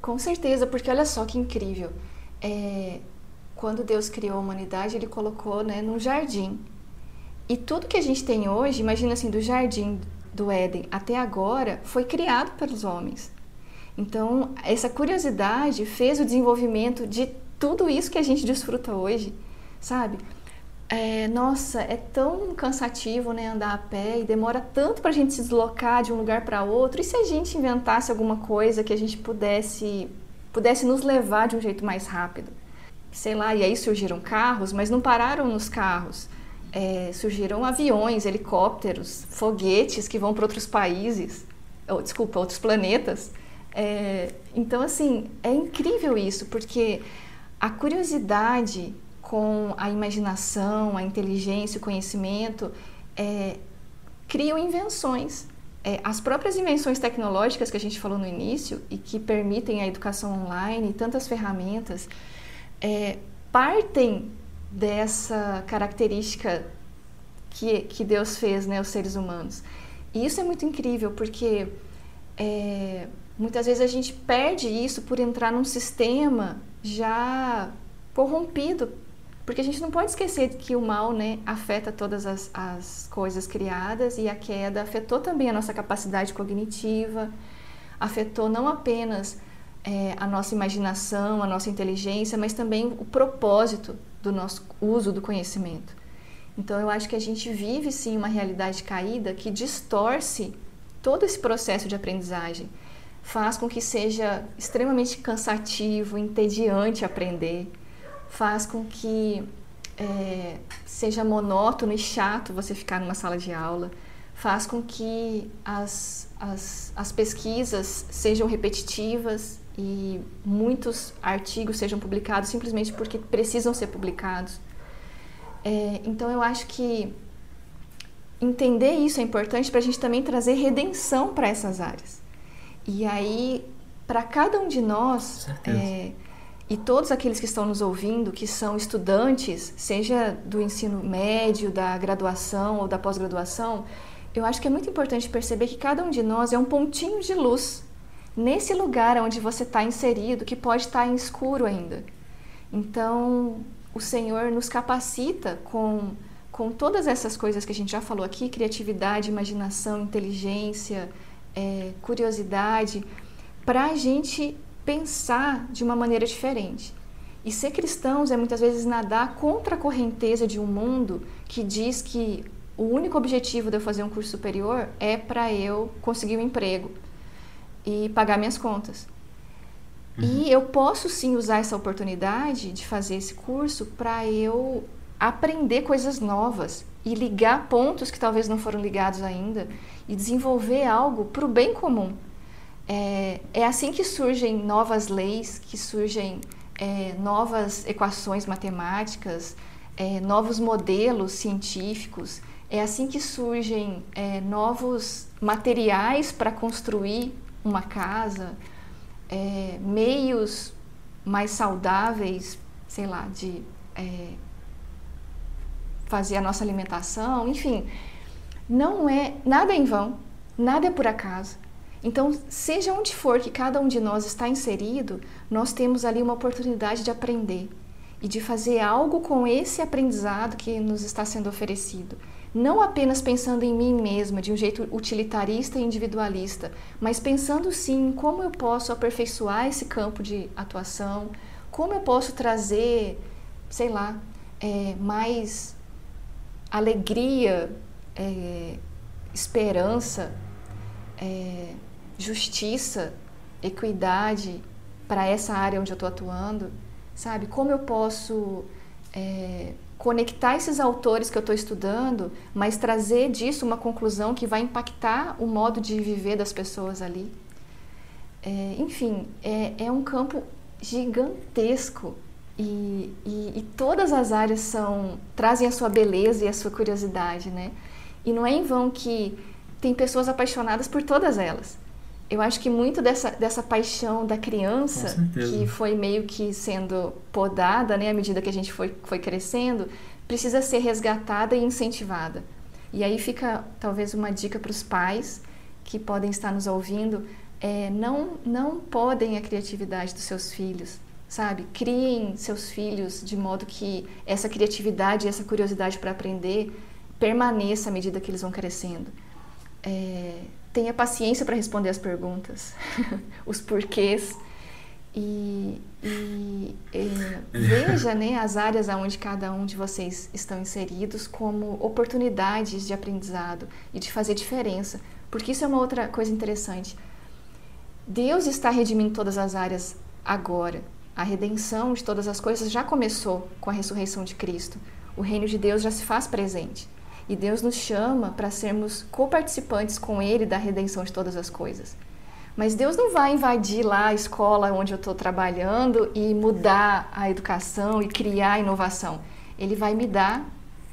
Com certeza, porque olha só que incrível. É, quando Deus criou a humanidade, ele colocou né, num jardim. E tudo que a gente tem hoje, imagina assim, do jardim do Éden até agora, foi criado pelos homens. Então, essa curiosidade fez o desenvolvimento de tudo isso que a gente desfruta hoje, sabe? É, nossa, é tão cansativo né, andar a pé e demora tanto para a gente se deslocar de um lugar para outro. E se a gente inventasse alguma coisa que a gente pudesse, pudesse nos levar de um jeito mais rápido? Sei lá, e aí surgiram carros, mas não pararam nos carros. É, surgiram aviões, helicópteros, foguetes que vão para outros países, ou, desculpa, outros planetas. É, então, assim, é incrível isso, porque a curiosidade com a imaginação, a inteligência, o conhecimento, é, criam invenções. É, as próprias invenções tecnológicas que a gente falou no início e que permitem a educação online e tantas ferramentas, é, partem dessa característica que, que Deus fez, né, os seres humanos. E isso é muito incrível, porque é, muitas vezes a gente perde isso por entrar num sistema já corrompido porque a gente não pode esquecer que o mal né, afeta todas as, as coisas criadas e a queda afetou também a nossa capacidade cognitiva, afetou não apenas é, a nossa imaginação, a nossa inteligência, mas também o propósito do nosso uso do conhecimento. Então eu acho que a gente vive sim uma realidade caída que distorce todo esse processo de aprendizagem, faz com que seja extremamente cansativo, entediante aprender. Faz com que é, seja monótono e chato você ficar numa sala de aula, faz com que as, as, as pesquisas sejam repetitivas e muitos artigos sejam publicados simplesmente porque precisam ser publicados. É, então eu acho que entender isso é importante para a gente também trazer redenção para essas áreas. E aí, para cada um de nós, é, e todos aqueles que estão nos ouvindo, que são estudantes, seja do ensino médio, da graduação ou da pós-graduação, eu acho que é muito importante perceber que cada um de nós é um pontinho de luz nesse lugar onde você está inserido, que pode estar tá em escuro ainda. Então, o Senhor nos capacita com, com todas essas coisas que a gente já falou aqui criatividade, imaginação, inteligência, é, curiosidade para a gente pensar de uma maneira diferente. E ser cristãos é muitas vezes nadar contra a correnteza de um mundo que diz que o único objetivo de eu fazer um curso superior é para eu conseguir um emprego e pagar minhas contas. Uhum. E eu posso sim usar essa oportunidade de fazer esse curso para eu aprender coisas novas e ligar pontos que talvez não foram ligados ainda e desenvolver algo para o bem comum. É, é assim que surgem novas leis, que surgem é, novas equações matemáticas, é, novos modelos científicos. É assim que surgem é, novos materiais para construir uma casa, é, meios mais saudáveis, sei lá, de é, fazer a nossa alimentação, enfim. Não é nada é em vão, nada é por acaso. Então, seja onde for que cada um de nós está inserido, nós temos ali uma oportunidade de aprender e de fazer algo com esse aprendizado que nos está sendo oferecido. Não apenas pensando em mim mesma de um jeito utilitarista e individualista, mas pensando sim em como eu posso aperfeiçoar esse campo de atuação, como eu posso trazer, sei lá, é, mais alegria, é, esperança. É, justiça, equidade para essa área onde eu estou atuando, sabe? Como eu posso é, conectar esses autores que eu estou estudando, mas trazer disso uma conclusão que vai impactar o modo de viver das pessoas ali. É, enfim, é, é, um campo gigantesco e, e, e, todas as áreas são trazem a sua beleza e a sua curiosidade, né? E não é em vão que tem pessoas apaixonadas por todas elas eu acho que muito dessa, dessa paixão da criança, que foi meio que sendo podada né, à medida que a gente foi, foi crescendo, precisa ser resgatada e incentivada. E aí fica talvez uma dica para os pais que podem estar nos ouvindo: é, não, não podem a criatividade dos seus filhos, sabe? Criem seus filhos de modo que essa criatividade e essa curiosidade para aprender permaneça à medida que eles vão crescendo. É, tenha paciência para responder as perguntas, <laughs> os porquês. E, e, e, veja né, as áreas onde cada um de vocês estão inseridos como oportunidades de aprendizado e de fazer diferença. Porque isso é uma outra coisa interessante. Deus está redimindo todas as áreas agora. A redenção de todas as coisas já começou com a ressurreição de Cristo. O reino de Deus já se faz presente. E Deus nos chama para sermos coparticipantes com Ele da redenção de todas as coisas. Mas Deus não vai invadir lá a escola onde eu estou trabalhando e mudar a educação e criar inovação. Ele vai me dar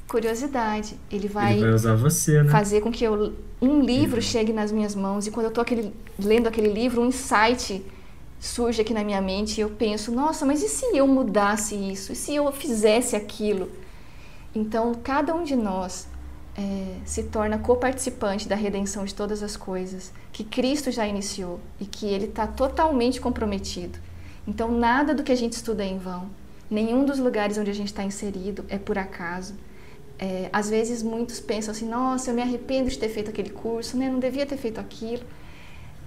curiosidade. Ele vai, Ele vai usar você, né? fazer com que eu, um livro uhum. chegue nas minhas mãos e quando eu estou lendo aquele livro, um insight surge aqui na minha mente e eu penso, nossa, mas e se eu mudasse isso? E se eu fizesse aquilo? Então, cada um de nós é, se torna coparticipante da redenção de todas as coisas que Cristo já iniciou e que Ele está totalmente comprometido. Então, nada do que a gente estuda é em vão. Nenhum dos lugares onde a gente está inserido é por acaso. É, às vezes, muitos pensam assim: nossa, eu me arrependo de ter feito aquele curso, né? não devia ter feito aquilo.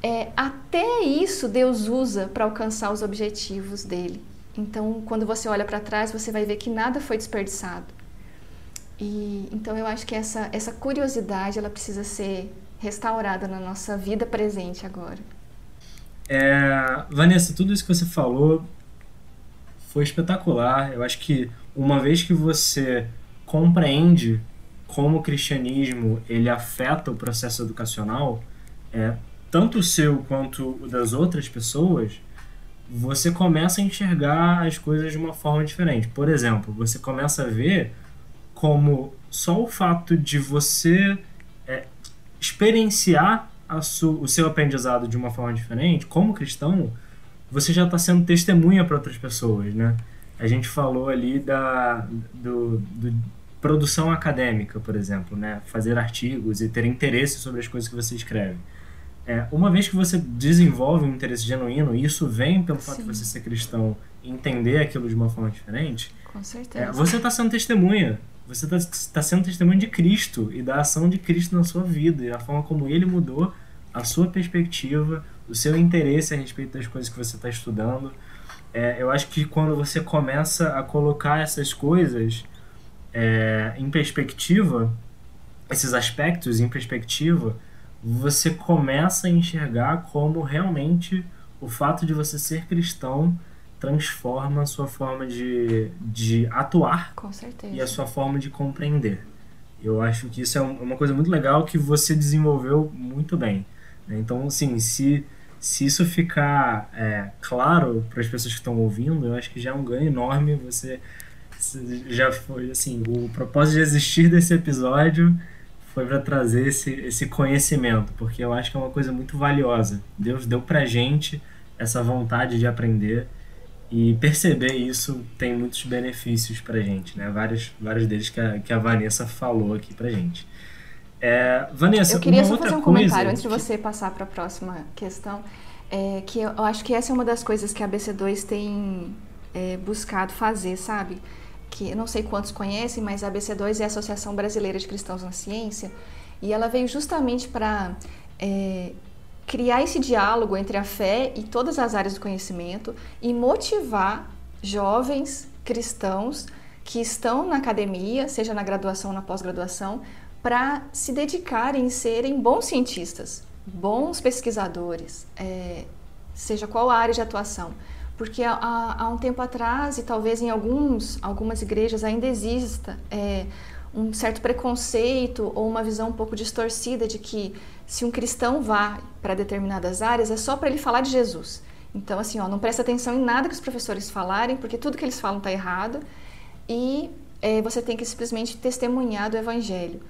É, até isso Deus usa para alcançar os objetivos dele. Então, quando você olha para trás, você vai ver que nada foi desperdiçado. E então eu acho que essa essa curiosidade ela precisa ser restaurada na nossa vida presente agora. É, Vanessa, tudo isso que você falou foi espetacular. Eu acho que uma vez que você compreende como o cristianismo ele afeta o processo educacional, é, tanto o seu quanto o das outras pessoas, você começa a enxergar as coisas de uma forma diferente. Por exemplo, você começa a ver como só o fato de você é, experienciar o seu aprendizado de uma forma diferente, como cristão, você já está sendo testemunha para outras pessoas, né? A gente falou ali da do, do, produção acadêmica, por exemplo, né? Fazer artigos e ter interesse sobre as coisas que você escreve. É, uma vez que você desenvolve um interesse genuíno, e isso vem pelo fato Sim. de você ser cristão entender aquilo de uma forma diferente, Com certeza. É, você está sendo testemunha você está tá sendo testemunho de Cristo e da ação de Cristo na sua vida e a forma como ele mudou a sua perspectiva, o seu interesse a respeito das coisas que você está estudando. É, eu acho que quando você começa a colocar essas coisas é, em perspectiva, esses aspectos em perspectiva, você começa a enxergar como realmente o fato de você ser cristão transforma a sua forma de, de atuar e a sua forma de compreender. Eu acho que isso é uma coisa muito legal que você desenvolveu muito bem. Né? Então, assim, se, se isso ficar é, claro para as pessoas que estão ouvindo, eu acho que já é um ganho enorme. Você já foi, assim, o propósito de existir desse episódio foi para trazer esse, esse conhecimento, porque eu acho que é uma coisa muito valiosa. Deus deu para gente essa vontade de aprender e perceber isso tem muitos benefícios pra gente, né? Vários, vários deles que a, que a Vanessa falou aqui pra gente. É, Vanessa, eu queria só fazer um comentário antes de você passar para a próxima questão. É, que eu acho que essa é uma das coisas que a BC2 tem é, buscado fazer, sabe? Que eu não sei quantos conhecem, mas a BC2 é a Associação Brasileira de Cristãos na Ciência e ela veio justamente para é, criar esse diálogo entre a fé e todas as áreas do conhecimento e motivar jovens cristãos que estão na academia, seja na graduação ou na pós-graduação, para se dedicarem e serem bons cientistas, bons pesquisadores, é, seja qual a área de atuação, porque há, há, um tempo atrás, e talvez em alguns, algumas igrejas ainda exista é, um certo preconceito ou uma visão um pouco distorcida de que se um cristão vá para determinadas áreas é só para ele falar de Jesus. Então, assim, ó, não presta atenção em nada que os professores falarem, porque tudo que eles falam está errado, e é, você tem que simplesmente testemunhar do Evangelho.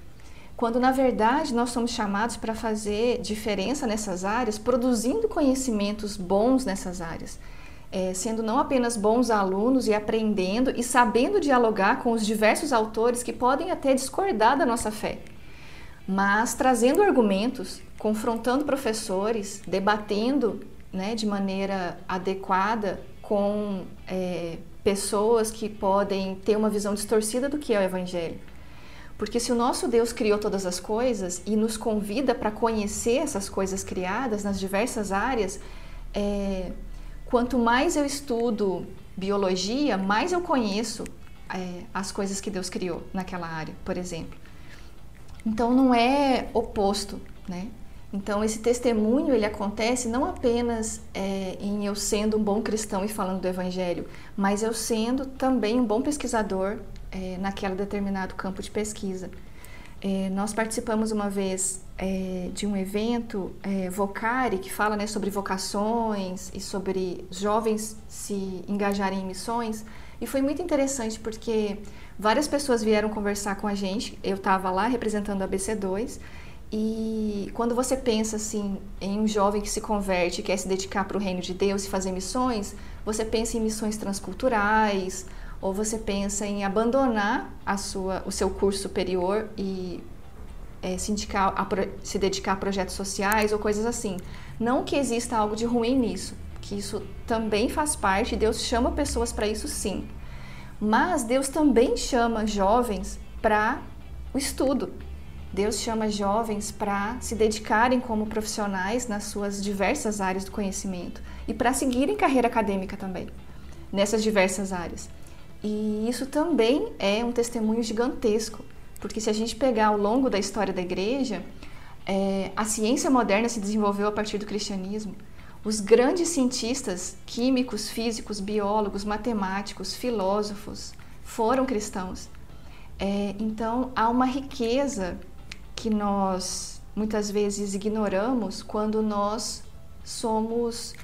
Quando, na verdade, nós somos chamados para fazer diferença nessas áreas, produzindo conhecimentos bons nessas áreas é, sendo não apenas bons alunos e aprendendo e sabendo dialogar com os diversos autores que podem até discordar da nossa fé, mas trazendo argumentos, confrontando professores, debatendo né, de maneira adequada com é, pessoas que podem ter uma visão distorcida do que é o Evangelho. Porque se o nosso Deus criou todas as coisas e nos convida para conhecer essas coisas criadas nas diversas áreas, é, quanto mais eu estudo biologia, mais eu conheço é, as coisas que Deus criou naquela área, por exemplo. Então não é oposto, né? Então esse testemunho ele acontece não apenas é, em eu sendo um bom cristão e falando do Evangelho, mas eu sendo também um bom pesquisador é, naquele determinado campo de pesquisa. É, nós participamos uma vez é, de um evento, é, Vocari, que fala né, sobre vocações e sobre jovens se engajarem em missões. E foi muito interessante porque várias pessoas vieram conversar com a gente. Eu estava lá representando a BC2. E quando você pensa assim em um jovem que se converte, quer se dedicar para o reino de Deus e fazer missões, você pensa em missões transculturais, ou você pensa em abandonar a sua, o seu curso superior e é, se, indicar a, se dedicar a projetos sociais ou coisas assim. Não que exista algo de ruim nisso, que isso também faz parte, Deus chama pessoas para isso sim. Mas Deus também chama jovens para o estudo. Deus chama jovens para se dedicarem como profissionais nas suas diversas áreas do conhecimento e para seguirem carreira acadêmica também, nessas diversas áreas. E isso também é um testemunho gigantesco, porque se a gente pegar ao longo da história da igreja, é, a ciência moderna se desenvolveu a partir do cristianismo. Os grandes cientistas, químicos, físicos, biólogos, matemáticos, filósofos, foram cristãos. É, então, há uma riqueza que nós muitas vezes ignoramos quando nós somos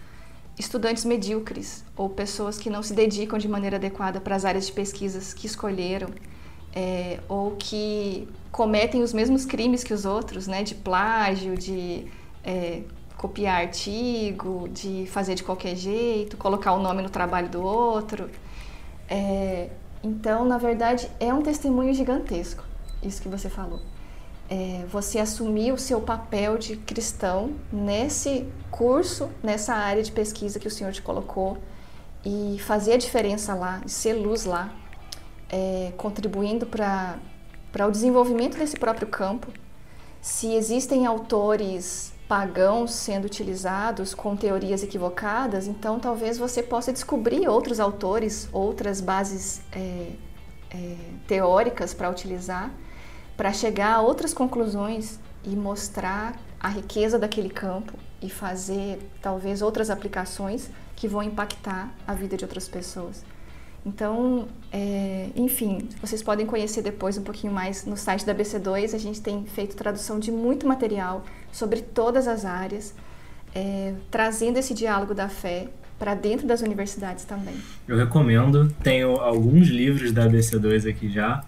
estudantes medíocres ou pessoas que não se dedicam de maneira adequada para as áreas de pesquisas que escolheram é, ou que cometem os mesmos crimes que os outros, né, de plágio, de é, copiar artigo, de fazer de qualquer jeito, colocar o nome no trabalho do outro. É, então, na verdade, é um testemunho gigantesco, isso que você falou é, você assumir o seu papel de cristão nesse curso, nessa área de pesquisa que o Senhor te colocou e fazer a diferença lá, ser luz lá, é, contribuindo para o desenvolvimento desse próprio campo. Se existem autores pagãos sendo utilizados com teorias equivocadas, então talvez você possa descobrir outros autores, outras bases é, é teóricas para utilizar para chegar a outras conclusões e mostrar a riqueza daquele campo e fazer talvez outras aplicações que vão impactar a vida de outras pessoas. Então, é, enfim, vocês podem conhecer depois um pouquinho mais no site da BC2. A gente tem feito tradução de muito material sobre todas as áreas, é, trazendo esse diálogo da fé para dentro das universidades também. Eu recomendo, tenho alguns livros da BC2 aqui já.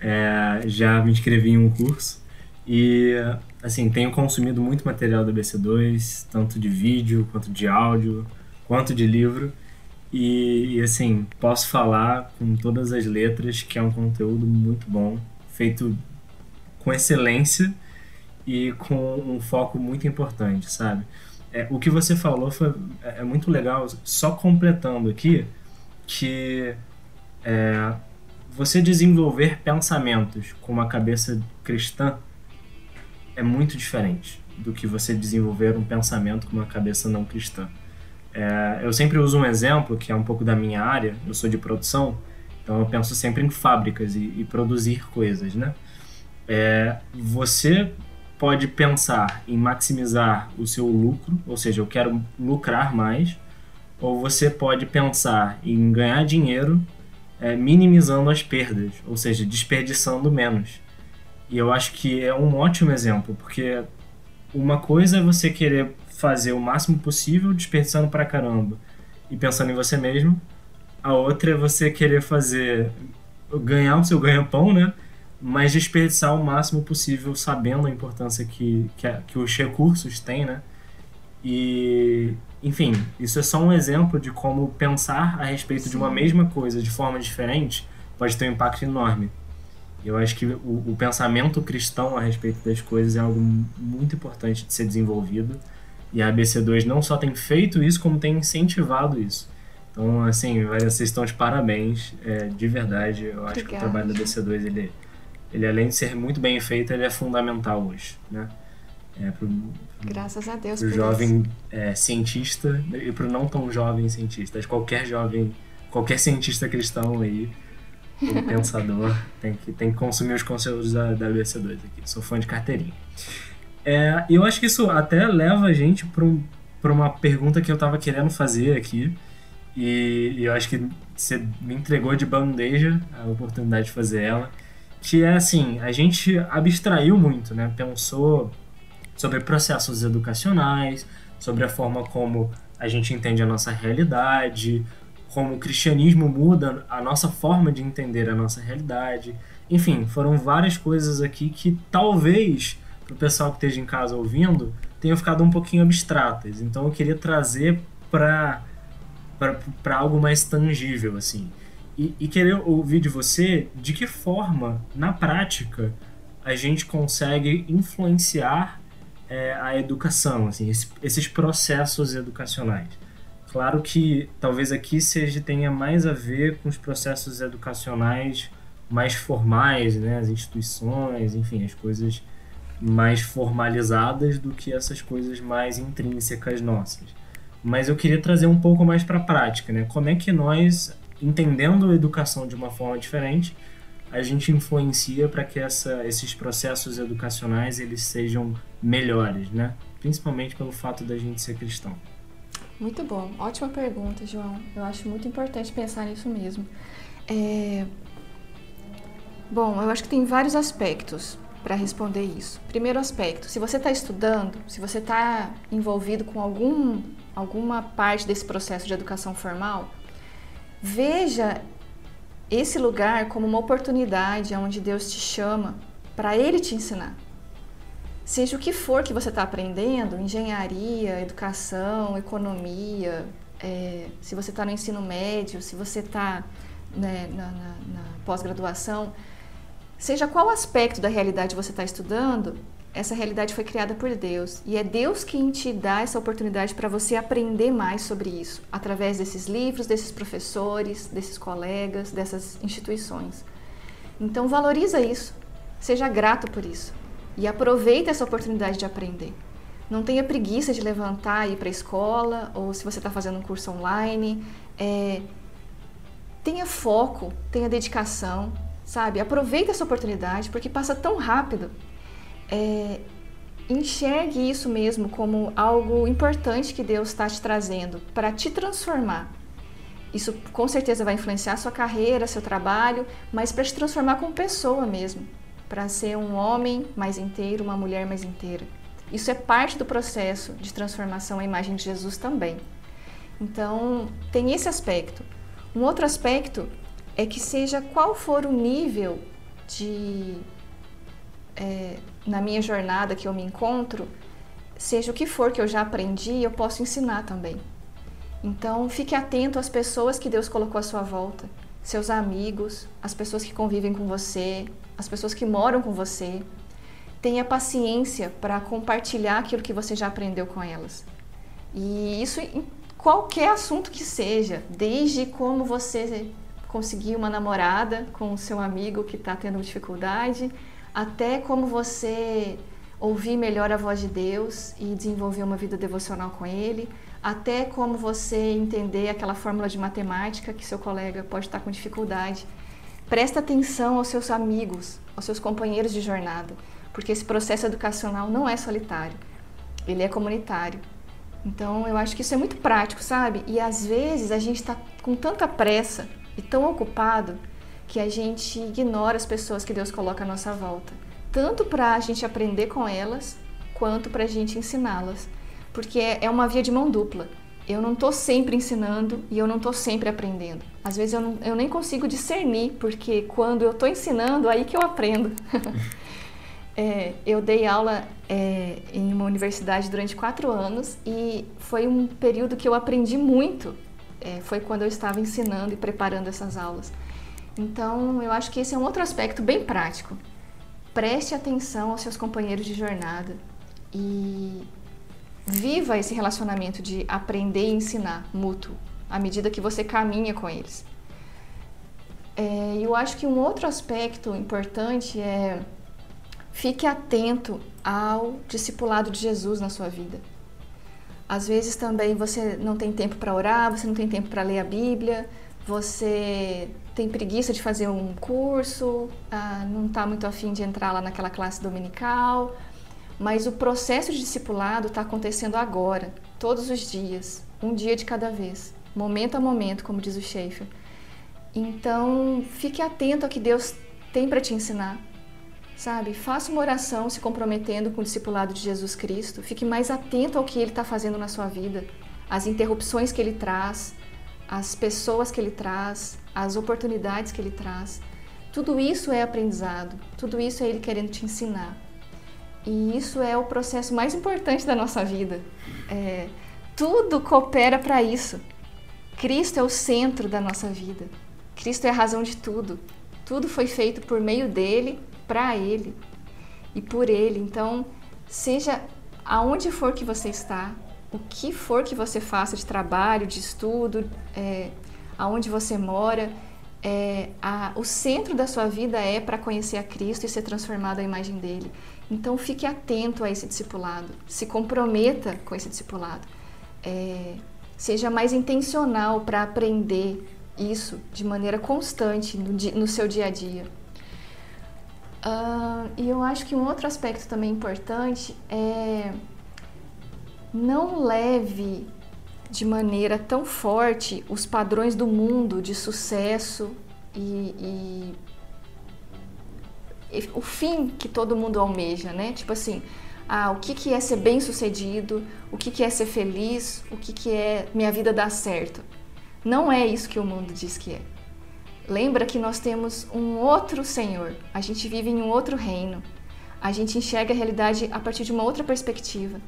É, já me inscrevi em um curso e, assim, tenho consumido muito material da BC2, tanto de vídeo, quanto de áudio, quanto de livro. E, e, assim, posso falar com todas as letras que é um conteúdo muito bom, feito com excelência e com um foco muito importante, sabe? É, o que você falou foi, é, é muito legal, só completando aqui, que é, você desenvolver pensamentos com uma cabeça cristã é muito diferente do que você desenvolver um pensamento com uma cabeça não cristã. É, eu sempre uso um exemplo que é um pouco da minha área, eu sou de produção, então eu penso sempre em fábricas e, e produzir coisas, né? É, você pode pensar em maximizar o seu lucro, ou seja, eu quero lucrar mais, ou você pode pensar em ganhar dinheiro é, minimizando as perdas, ou seja, desperdiçando menos. E eu acho que é um ótimo exemplo, porque uma coisa é você querer fazer o máximo possível desperdiçando pra caramba e pensando em você mesmo. A outra é você querer fazer ganhar o seu ganha-pão, né? Mas desperdiçar o máximo possível sabendo a importância que, que, que os recursos têm, né? E, enfim, isso é só um exemplo de como pensar a respeito Sim. de uma mesma coisa de forma diferente pode ter um impacto enorme. Eu acho que o, o, pensamento cristão a respeito das coisas é algo muito importante de ser desenvolvido. E a ABC2 não só tem feito isso, como tem incentivado isso. Então, assim, vocês estão de parabéns, é, de verdade. Eu acho Obrigada. que o trabalho da ABC2, ele, ele, além de ser muito bem feito, ele é fundamental hoje, né? É, pro, Graças a Deus pro jovem é, cientista e pro não tão jovem cientista. Qualquer jovem, qualquer cientista cristão aí, o <laughs> pensador tem que, tem que consumir os conteúdos da, da ABC2 aqui. Sou fã de carteirinha. É, eu acho que isso até leva a gente para um, uma pergunta que eu estava querendo fazer aqui. E, e, eu acho que você me entregou de bandeja a oportunidade de fazer ela. Que é assim, a gente abstraiu muito, né? Pensou sobre processos educacionais, sobre a forma como a gente entende a nossa realidade, como o cristianismo muda a nossa forma de entender a nossa realidade. Enfim, foram várias coisas aqui que talvez para o pessoal que esteja em casa ouvindo tenham ficado um pouquinho abstratas. Então eu queria trazer para algo mais tangível assim. E, e querer ouvir de você de que forma, na prática, a gente consegue influenciar é, a educação, assim, esse, esses processos educacionais. Claro que talvez aqui seja tenha mais a ver com os processos educacionais mais formais, né, as instituições, enfim, as coisas mais formalizadas do que essas coisas mais intrínsecas nossas. Mas eu queria trazer um pouco mais para a prática, né? Como é que nós, entendendo a educação de uma forma diferente, a gente influencia para que essa, esses processos educacionais eles sejam melhores, né? Principalmente pelo fato da gente ser cristão. Muito bom, ótima pergunta, João. Eu acho muito importante pensar nisso mesmo. É... Bom, eu acho que tem vários aspectos para responder isso. Primeiro aspecto, se você está estudando, se você está envolvido com algum, alguma parte desse processo de educação formal, veja esse lugar como uma oportunidade onde Deus te chama para Ele te ensinar. Seja o que for que você está aprendendo, engenharia, educação, economia, é, se você está no ensino médio, se você está né, na, na, na pós-graduação, seja qual aspecto da realidade você está estudando, essa realidade foi criada por Deus. E é Deus quem te dá essa oportunidade para você aprender mais sobre isso, através desses livros, desses professores, desses colegas, dessas instituições. Então valoriza isso, seja grato por isso. E aproveita essa oportunidade de aprender. Não tenha preguiça de levantar e ir para a escola ou se você está fazendo um curso online, é, tenha foco, tenha dedicação, sabe? Aproveita essa oportunidade porque passa tão rápido é, enxergue isso mesmo como algo importante que Deus está te trazendo para te transformar. Isso com certeza vai influenciar sua carreira, seu trabalho, mas para te transformar como pessoa mesmo, para ser um homem mais inteiro, uma mulher mais inteira. Isso é parte do processo de transformação à imagem de Jesus também. Então, tem esse aspecto. Um outro aspecto é que seja qual for o nível de é, na minha jornada que eu me encontro, seja o que for que eu já aprendi, eu posso ensinar também. Então, fique atento às pessoas que Deus colocou à sua volta, seus amigos, as pessoas que convivem com você, as pessoas que moram com você. Tenha paciência para compartilhar aquilo que você já aprendeu com elas. E isso em qualquer assunto que seja, desde como você conseguir uma namorada com o seu amigo que está tendo dificuldade, até como você ouvir melhor a voz de Deus e desenvolver uma vida devocional com Ele, até como você entender aquela fórmula de matemática que seu colega pode estar com dificuldade. Presta atenção aos seus amigos, aos seus companheiros de jornada, porque esse processo educacional não é solitário, ele é comunitário. Então eu acho que isso é muito prático, sabe? E às vezes a gente está com tanta pressa e tão ocupado que a gente ignora as pessoas que Deus coloca à nossa volta, tanto para a gente aprender com elas quanto para a gente ensiná-las, porque é, é uma via de mão dupla. Eu não estou sempre ensinando e eu não estou sempre aprendendo. Às vezes eu, não, eu nem consigo discernir, porque quando eu estou ensinando, aí que eu aprendo. <laughs> É, eu dei aula é, em uma universidade durante quatro anos e foi um período que eu aprendi muito. É, foi quando eu estava ensinando e preparando essas aulas. Então, eu acho que esse é um outro aspecto bem prático. Preste atenção aos seus companheiros de jornada e viva esse relacionamento de aprender e ensinar mútuo à medida que você caminha com eles. É, eu acho que um outro aspecto importante é Fique atento ao discipulado de Jesus na sua vida. Às vezes também você não tem tempo para orar, você não tem tempo para ler a Bíblia, você tem preguiça de fazer um curso, ah, não está muito afim de entrar lá naquela classe dominical, mas o processo de discipulado está acontecendo agora, todos os dias, um dia de cada vez, momento a momento, como diz o Schaefer. Então, fique atento ao que Deus tem para te ensinar sabe? Faça uma oração se comprometendo com o discipulado de Jesus Cristo. Fique mais atento ao que Ele está fazendo na sua vida, às interrupções que Ele traz, às pessoas que Ele traz, às oportunidades que Ele traz. Tudo isso é aprendizado, tudo isso é Ele querendo te ensinar. E isso é o processo mais importante da nossa vida. É, tudo coopera para isso. Cristo é o centro da nossa vida. Cristo é a razão de tudo. Tudo foi feito por meio dele para Ele e por Ele. Então, seja aonde for que você está, o que for que você faça de trabalho, de estudo, é, aonde você mora, é, a, o centro da sua vida é para conhecer a Cristo e ser transformado à imagem dele. Então fique atento a esse discipulado, se comprometa com esse discipulado, é, seja mais intencional para aprender isso de maneira constante no, no seu dia a dia. E eu acho que um outro aspecto também importante é não leve de maneira tão forte os padrões do mundo de sucesso e, e, e o fim que todo mundo almeja, né? Tipo assim, ah, o que, que é ser bem sucedido, o que, que é ser feliz, o que, que é minha vida dar certo. Não é isso que o mundo diz que é. Lembra que nós temos um outro Senhor, a gente vive em um outro reino, a gente enxerga a realidade a partir de uma outra perspectiva.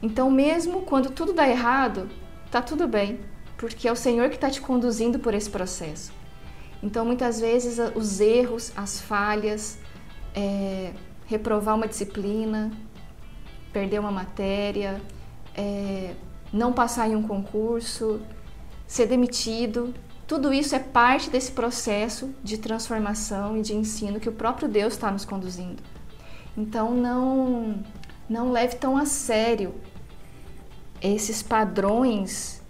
Então, mesmo quando tudo dá errado, tá tudo bem, porque é o Senhor que está te conduzindo por esse processo. Então, muitas vezes, os erros, as falhas, é, reprovar uma disciplina, perder uma matéria, é, não passar em um concurso, ser demitido, tudo isso é parte desse processo de transformação e de ensino que o próprio Deus está nos conduzindo. Então não não leve tão a sério esses padrões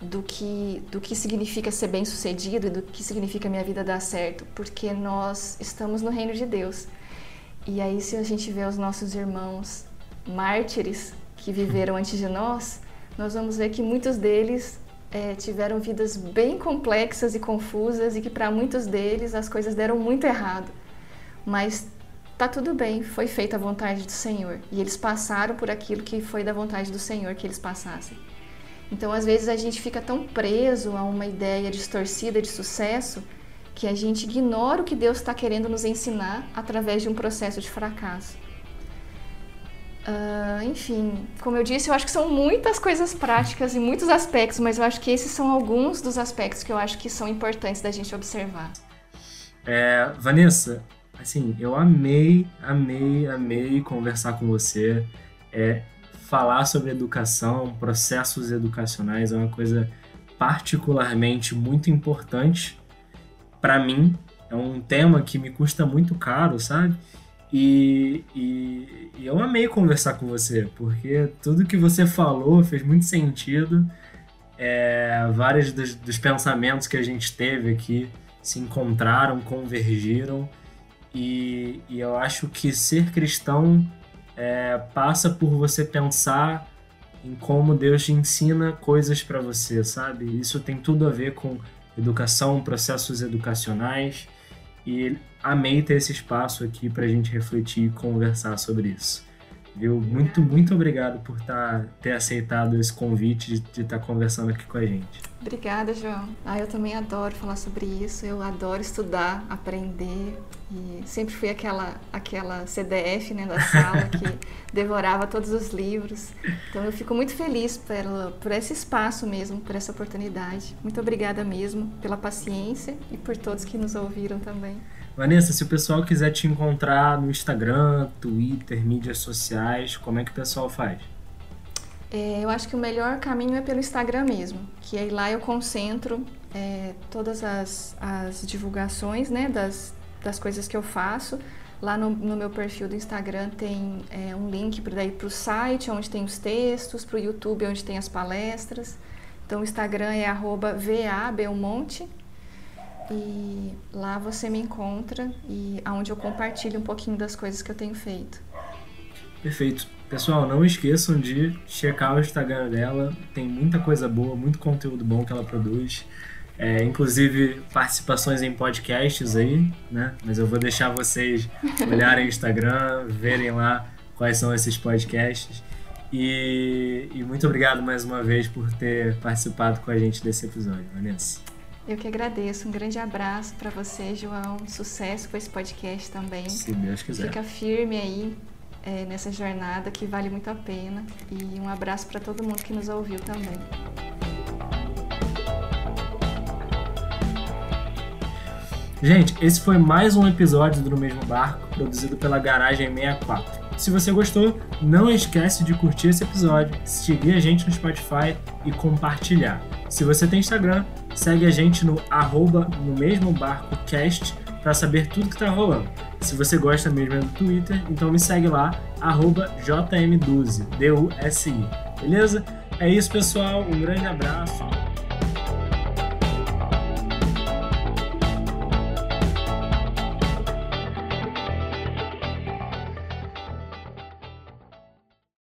do que do que significa ser bem-sucedido e do que significa minha vida dar certo, porque nós estamos no reino de Deus. E aí se a gente vê os nossos irmãos mártires que viveram antes de nós, nós vamos ver que muitos deles é, tiveram vidas bem complexas e confusas e que para muitos deles as coisas deram muito errado. Mas tá tudo bem, foi feita a vontade do Senhor e eles passaram por aquilo que foi da vontade do Senhor que eles passassem. Então, às vezes a gente fica tão preso a uma ideia distorcida de sucesso que a gente ignora o que Deus está querendo nos ensinar através de um processo de fracasso. Uh, enfim, como eu disse, eu acho que são muitas coisas práticas e muitos aspectos, mas eu acho que esses são alguns dos aspectos que eu acho que são importantes da gente observar. É, Vanessa, assim, eu amei, amei, amei conversar com você. É, falar sobre educação, processos educacionais é uma coisa particularmente muito importante para mim. É um tema que me custa muito caro, sabe? E, e, e, eu amei conversar com você, porque tudo que você falou fez muito sentido. É, vários dos, dos, pensamentos que a gente teve aqui se encontraram, convergiram. E, e eu acho que ser cristão é, passa por você pensar em como Deus te ensina coisas para você, sabe? Isso tem tudo a ver com educação, processos educacionais e amei ter esse espaço aqui para a gente refletir e conversar sobre isso. Viu? Muito, muito obrigado por tá, ter aceitado esse convite de estar tá conversando aqui com a gente. Obrigada, João. Ah, eu também adoro falar sobre isso. Eu adoro estudar, aprender. E sempre fui aquela, aquela CDF né, da sala que <laughs> devorava todos os livros. Então eu fico muito feliz pelo, por esse espaço mesmo, por essa oportunidade. Muito obrigada mesmo pela paciência e por todos que nos ouviram também. Vanessa, se o pessoal quiser te encontrar no Instagram, Twitter, mídias sociais, como é que o pessoal faz? É, eu acho que o melhor caminho é pelo Instagram mesmo, que aí lá eu concentro é, todas as, as divulgações né, das, das coisas que eu faço. Lá no, no meu perfil do Instagram tem é, um link para o site, onde tem os textos, para o YouTube, onde tem as palestras. Então o Instagram é arroba e lá você me encontra e aonde eu compartilho um pouquinho das coisas que eu tenho feito. Perfeito. Pessoal, não esqueçam de checar o Instagram dela. Tem muita coisa boa, muito conteúdo bom que ela produz. É, inclusive participações em podcasts aí, né? Mas eu vou deixar vocês olharem o Instagram, verem lá quais são esses podcasts. E, e muito obrigado mais uma vez por ter participado com a gente desse episódio, Vanessa. Eu que agradeço. Um grande abraço para você, João. Sucesso com esse podcast também. Se Deus quiser. Fica firme aí é, nessa jornada que vale muito a pena. E um abraço para todo mundo que nos ouviu também. Gente, esse foi mais um episódio do Mesmo Barco, produzido pela Garagem 64. Se você gostou, não esquece de curtir esse episódio, seguir a gente no Spotify e compartilhar. Se você tem Instagram, segue a gente no arroba no mesmo barco cast para saber tudo que tá rolando. Se você gosta mesmo do Twitter, então me segue lá, arroba JM12, D-U-S-I. Beleza? É isso, pessoal. Um grande abraço.